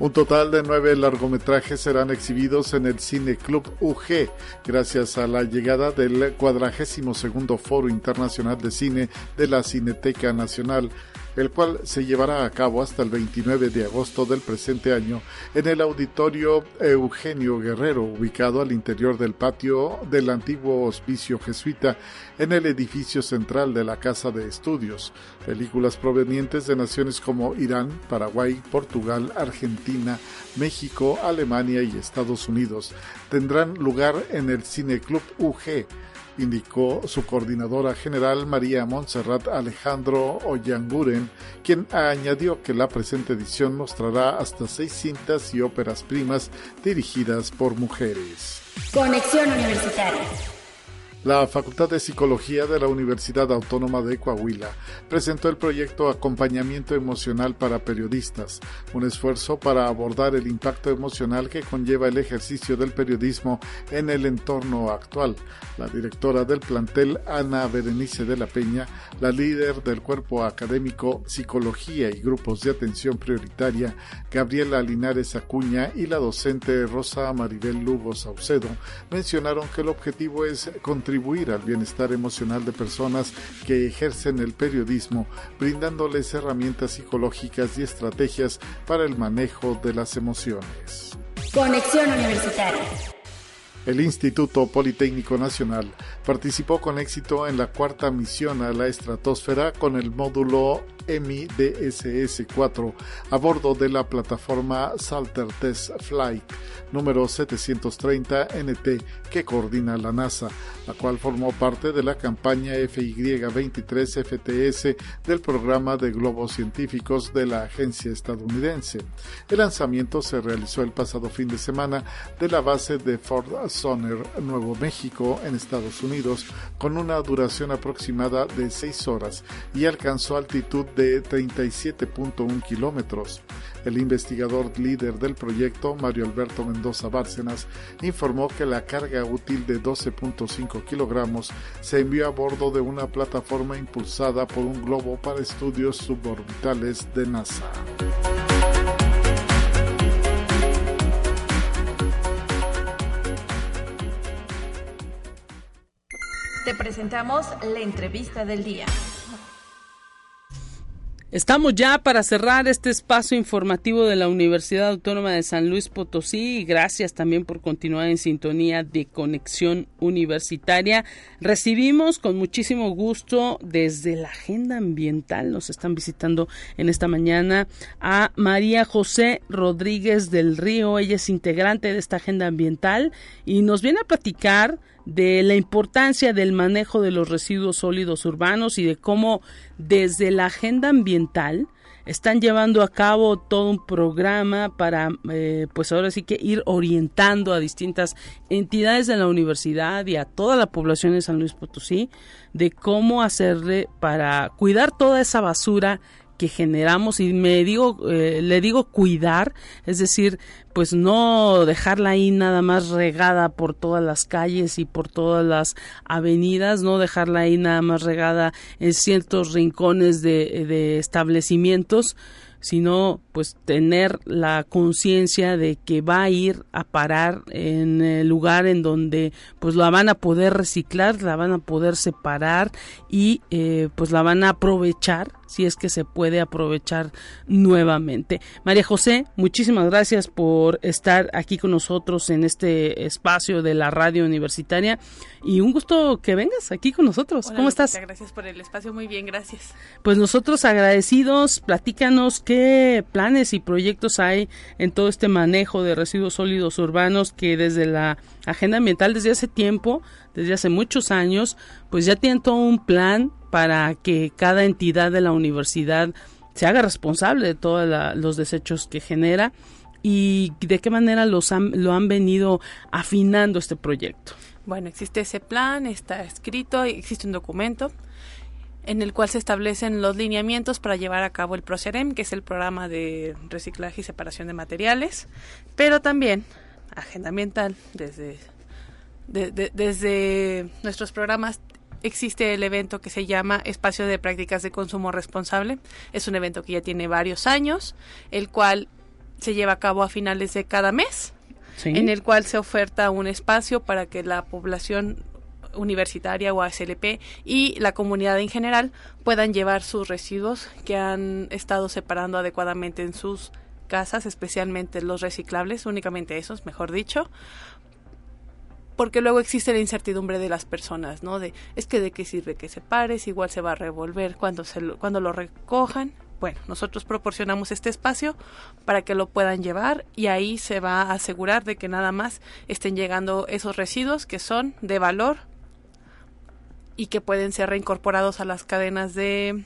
Un total de nueve largometrajes serán exhibidos en el Cine Club UG, gracias a la llegada del 42 Foro Internacional de Cine de la Cineteca Nacional. El cual se llevará a cabo hasta el 29 de agosto del presente año en el auditorio Eugenio Guerrero, ubicado al interior del patio del antiguo hospicio jesuita en el edificio central de la Casa de Estudios. Películas provenientes de naciones como Irán, Paraguay, Portugal, Argentina, México, Alemania y Estados Unidos tendrán lugar en el Cineclub UG indicó su coordinadora general María Montserrat Alejandro Ollanguren, quien añadió que la presente edición mostrará hasta seis cintas y óperas primas dirigidas por mujeres. Conexión Universitaria. La Facultad de Psicología de la Universidad Autónoma de Coahuila presentó el proyecto Acompañamiento Emocional para Periodistas, un esfuerzo para abordar el impacto emocional que conlleva el ejercicio del periodismo en el entorno actual. La directora del plantel, Ana Berenice de la Peña, la líder del cuerpo académico Psicología y Grupos de Atención Prioritaria, Gabriela Linares Acuña y la docente Rosa Maribel Lugo Saucedo, mencionaron que el objetivo es contribuir al bienestar emocional de personas que ejercen el periodismo, brindándoles herramientas psicológicas y estrategias para el manejo de las emociones. Conexión Universitaria. El Instituto Politécnico Nacional participó con éxito en la cuarta misión a la estratosfera con el módulo EMI DSS-4 a bordo de la plataforma Salter Test Flight número 730 NT que coordina la NASA, la cual formó parte de la campaña FY23 FTS del programa de globos científicos de la agencia estadounidense. El lanzamiento se realizó el pasado fin de semana de la base de Fort Sumner, Nuevo México, en Estados Unidos, con una duración aproximada de 6 horas y alcanzó altitud de 37.1 kilómetros. El investigador líder del proyecto, Mario Alberto Mendoza Bárcenas, informó que la carga útil de 12.5 kilogramos se envió a bordo de una plataforma impulsada por un globo para estudios suborbitales de NASA. Te presentamos la entrevista del día. Estamos ya para cerrar este espacio informativo de la Universidad Autónoma de San Luis Potosí y gracias también por continuar en sintonía de Conexión Universitaria. Recibimos con muchísimo gusto desde la Agenda Ambiental, nos están visitando en esta mañana a María José Rodríguez del Río, ella es integrante de esta Agenda Ambiental y nos viene a platicar de la importancia del manejo de los residuos sólidos urbanos y de cómo desde la agenda ambiental están llevando a cabo todo un programa para, eh, pues ahora sí que ir orientando a distintas entidades de la universidad y a toda la población de San Luis Potosí de cómo hacerle para cuidar toda esa basura que generamos y me digo eh, le digo cuidar es decir pues no dejarla ahí nada más regada por todas las calles y por todas las avenidas no dejarla ahí nada más regada en ciertos rincones de, de establecimientos sino pues tener la conciencia de que va a ir a parar en el lugar en donde pues la van a poder reciclar, la van a poder separar y eh, pues la van a aprovechar si es que se puede aprovechar nuevamente. María José, muchísimas gracias por estar aquí con nosotros en este espacio de la radio universitaria y un gusto que vengas aquí con nosotros. ¿Cómo estás? Gracias por el espacio, muy bien, gracias. Pues nosotros agradecidos, platícanos qué planes y proyectos hay en todo este manejo de residuos sólidos urbanos que desde la agenda ambiental desde hace tiempo, desde hace muchos años, pues ya tienen todo un plan para que cada entidad de la universidad se haga responsable de todos los desechos que genera y de qué manera los lo han venido afinando este proyecto. Bueno, existe ese plan, está escrito, existe un documento en el cual se establecen los lineamientos para llevar a cabo el PROCEREM, que es el programa de reciclaje y separación de materiales, pero también agenda ambiental desde desde nuestros programas existe el evento que se llama Espacio de Prácticas de Consumo Responsable. Es un evento que ya tiene varios años, el cual se lleva a cabo a finales de cada mes, en el cual se oferta un espacio para que la población universitaria o ASLP y la comunidad en general puedan llevar sus residuos que han estado separando adecuadamente en sus casas, especialmente los reciclables, únicamente esos, mejor dicho, porque luego existe la incertidumbre de las personas, ¿no? De es que de qué sirve que se pares, igual se va a revolver cuando se lo, cuando lo recojan. Bueno, nosotros proporcionamos este espacio para que lo puedan llevar y ahí se va a asegurar de que nada más estén llegando esos residuos que son de valor y que pueden ser reincorporados a las cadenas de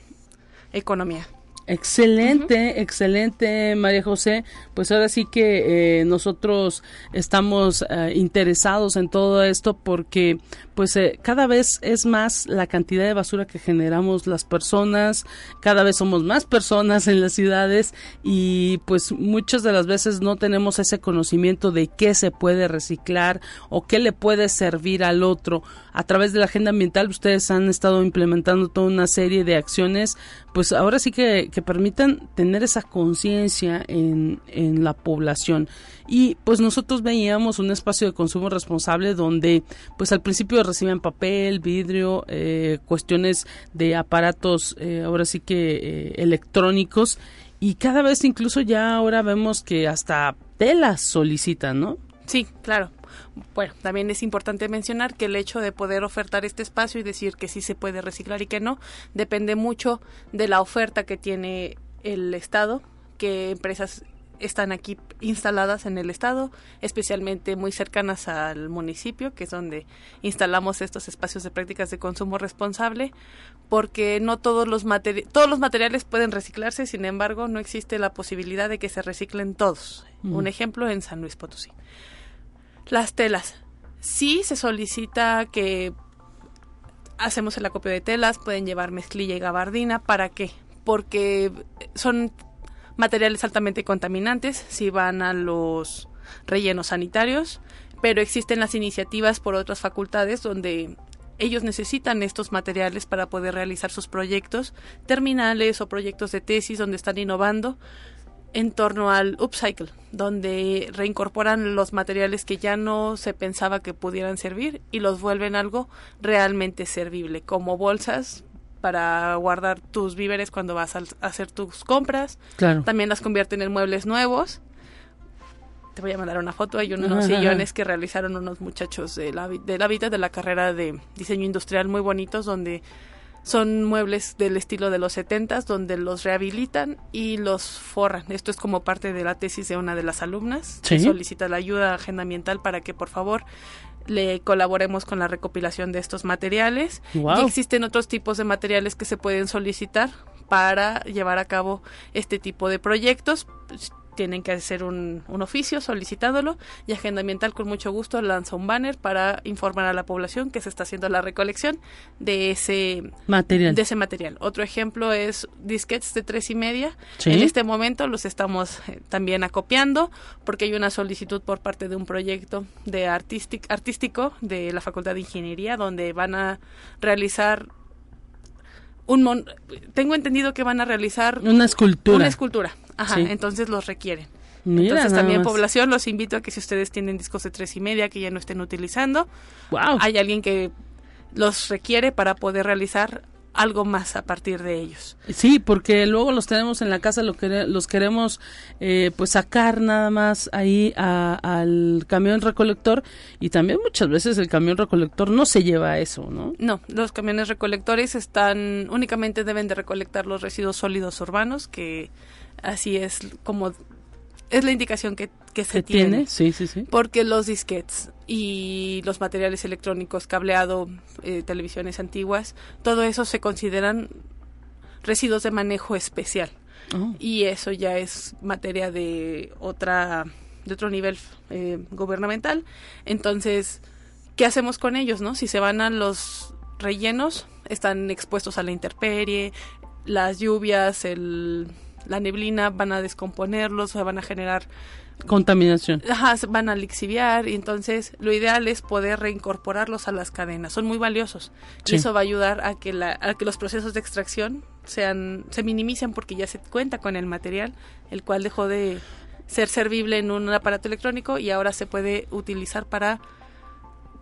economía. Excelente, excelente, María José. Pues ahora sí que eh, nosotros estamos eh, interesados en todo esto porque pues eh, cada vez es más la cantidad de basura que generamos las personas, cada vez somos más personas en las ciudades y pues muchas de las veces no tenemos ese conocimiento de qué se puede reciclar o qué le puede servir al otro. A través de la agenda ambiental ustedes han estado implementando toda una serie de acciones, pues ahora sí que, permitan tener esa conciencia en, en la población y pues nosotros veíamos un espacio de consumo responsable donde pues al principio recibían papel, vidrio, eh, cuestiones de aparatos eh, ahora sí que eh, electrónicos y cada vez incluso ya ahora vemos que hasta telas solicitan, ¿no? Sí, claro. Bueno, también es importante mencionar que el hecho de poder ofertar este espacio y decir que sí se puede reciclar y que no, depende mucho de la oferta que tiene el Estado, que empresas están aquí instaladas en el estado, especialmente muy cercanas al municipio, que es donde instalamos estos espacios de prácticas de consumo responsable, porque no todos los todos los materiales pueden reciclarse, sin embargo, no existe la posibilidad de que se reciclen todos. Un ejemplo en San Luis Potosí. Las telas. Sí se solicita que hacemos el acopio de telas, pueden llevar mezclilla y gabardina, ¿para qué? Porque son materiales altamente contaminantes si van a los rellenos sanitarios, pero existen las iniciativas por otras facultades donde ellos necesitan estos materiales para poder realizar sus proyectos terminales o proyectos de tesis donde están innovando en torno al upcycle, donde reincorporan los materiales que ya no se pensaba que pudieran servir y los vuelven algo realmente servible, como bolsas para guardar tus víveres cuando vas a hacer tus compras. Claro. También las convierten en muebles nuevos. Te voy a mandar una foto. Hay unos sillones que realizaron unos muchachos de la, de la vida de la carrera de diseño industrial muy bonitos, donde son muebles del estilo de los setentas, donde los rehabilitan y los forran. Esto es como parte de la tesis de una de las alumnas. Sí. Solicita la ayuda a agenda ambiental para que por favor le colaboremos con la recopilación de estos materiales. Wow. Y existen otros tipos de materiales que se pueden solicitar para llevar a cabo este tipo de proyectos. Tienen que hacer un, un, oficio solicitándolo y Agenda Ambiental con mucho gusto lanza un banner para informar a la población que se está haciendo la recolección de ese material. De ese material. Otro ejemplo es disquetes de tres y media. ¿Sí? En este momento los estamos eh, también acopiando porque hay una solicitud por parte de un proyecto de artístic, artístico de la Facultad de Ingeniería donde van a realizar un mon tengo entendido que van a realizar una escultura. Una escultura. Ajá, Sí. entonces los requieren. Mira, entonces también más. población los invito a que si ustedes tienen discos de tres y media que ya no estén utilizando, Wow. hay alguien que los requiere para poder realizar algo más a partir de ellos. Sí, porque luego los tenemos en la casa, lo quere- los queremos eh, pues sacar nada más ahí a- al camión recolector y también muchas veces el camión recolector no se lleva eso, ¿no? No, los camiones recolectores están únicamente deben de recolectar los residuos sólidos urbanos, que así es como es la indicación que, que se tiene. Sí, sí, sí. Porque los disquets y los materiales electrónicos, cableado, eh, televisiones antiguas, todo eso se consideran residuos de manejo especial. Oh. Y eso ya es materia de otra de otro nivel eh, gubernamental. Entonces, ¿qué hacemos con ellos, no? Si se van a los rellenos, están expuestos a la intemperie, las lluvias, el, la neblina van a descomponerlos, van a generar Contaminación. Ajá, se van a lixiviar y entonces lo ideal es poder reincorporarlos a las cadenas. Son muy valiosos Sí. y eso va a ayudar a que, la, a que los procesos de extracción sean se minimicen porque ya se cuenta con el material, el cual dejó de ser servible en un aparato electrónico y ahora se puede utilizar para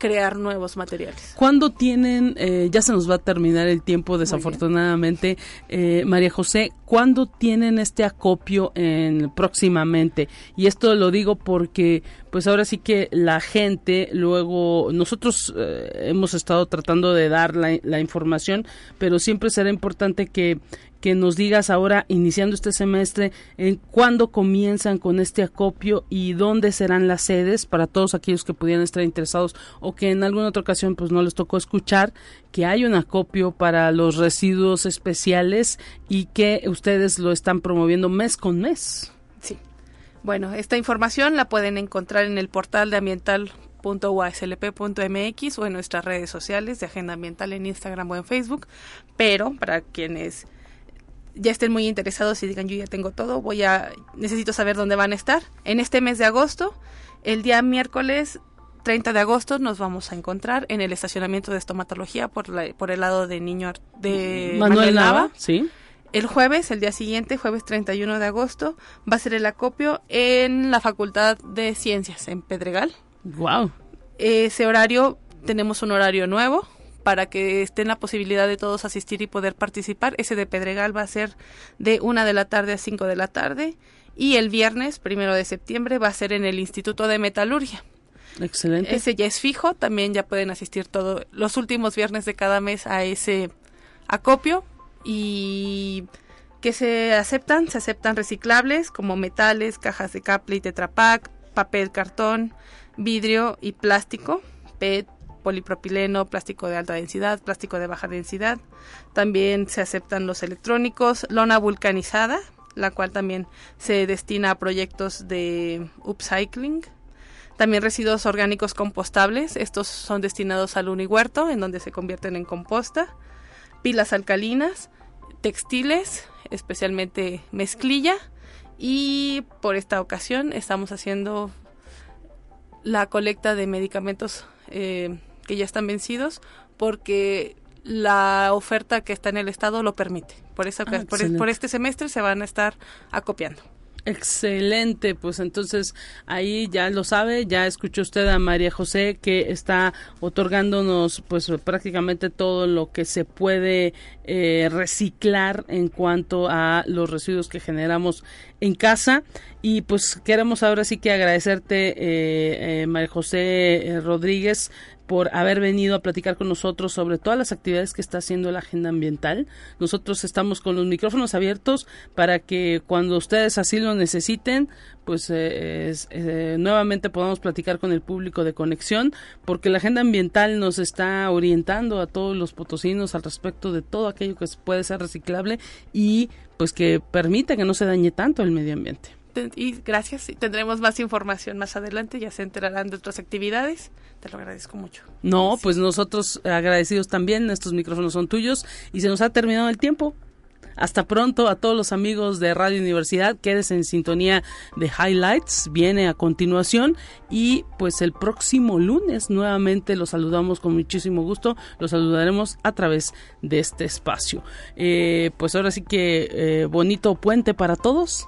crear nuevos materiales. ¿Cuándo tienen, eh, ya se nos va a terminar el tiempo desafortunadamente, eh, María José, ¿cuándo tienen este acopio en, próximamente? Y esto lo digo porque pues ahora sí que la gente luego, nosotros eh, hemos estado tratando de dar la, la información, pero siempre será importante que que nos digas ahora, iniciando este semestre, en cuándo comienzan con este acopio y dónde serán las sedes para todos aquellos que pudieran estar interesados o que en alguna otra ocasión pues no les tocó escuchar que hay un acopio para los residuos especiales y que ustedes lo están promoviendo mes con mes. Sí. Bueno, esta información la pueden encontrar en el portal de ambiental.uaslp.mx o en nuestras redes sociales de Agenda Ambiental en Instagram o en Facebook, pero para quienes ya estén muy interesados y digan yo ya tengo todo, voy a necesito saber dónde van a estar. En este mes de agosto, el día miércoles 30 de agosto nos vamos a encontrar en el estacionamiento de estomatología por, la, por el lado de niño de Manuel, Nava, sí. El jueves, el día siguiente, jueves 31 de agosto, va a ser el acopio en la Facultad de Ciencias en Pedregal. Wow. Ese horario tenemos un horario nuevo, para que estén la posibilidad de todos asistir y poder participar. Ese de Pedregal va a ser de una de la tarde a cinco de la tarde y el viernes, primero de septiembre, va a ser en el Instituto de Metalurgia. Excelente. Ese ya es fijo, también ya pueden asistir todos los últimos viernes de cada mes a ese acopio y que se aceptan, se aceptan reciclables como metales, cajas de caple y tetrapack, papel, cartón, vidrio y plástico, PET, polipropileno, plástico de alta densidad, plástico de baja densidad. También se aceptan los electrónicos, lona vulcanizada, la cual también se destina a proyectos de upcycling. También residuos orgánicos compostables, estos son destinados al unihuerto, en donde se convierten en composta. Pilas alcalinas, textiles, especialmente mezclilla. Y por esta ocasión estamos haciendo la colecta de medicamentos eh, que ya están vencidos porque la oferta que está en el estado lo permite. Por eso Ah, por, por este semestre se van a estar acopiando. Excelente, pues entonces ahí ya lo sabe, ya escuchó usted a María José que está otorgándonos pues prácticamente todo lo que se puede eh, reciclar en cuanto a los residuos que generamos en casa y pues queremos ahora sí que agradecerte eh, eh, María José eh, Rodríguez por haber venido a platicar con nosotros sobre todas las actividades que está haciendo la agenda ambiental. Nosotros estamos con los micrófonos abiertos para que cuando ustedes así lo necesiten, pues eh, eh, nuevamente podamos platicar con el público de conexión, porque la agenda ambiental nos está orientando a todos los potosinos al respecto de todo aquello que puede ser reciclable y pues que permita que no se dañe tanto el medio ambiente. Y gracias, y tendremos más información más adelante, ya se enterarán de otras actividades. Te lo agradezco mucho. No, pues nosotros agradecidos también, estos micrófonos son tuyos y se nos ha terminado el tiempo. Hasta pronto a todos los amigos de Radio Universidad, quédese en sintonía de Highlights, viene a continuación y pues el próximo lunes nuevamente los saludamos con muchísimo gusto, los saludaremos a través de este espacio. Eh, pues ahora sí que eh, bonito puente para todos,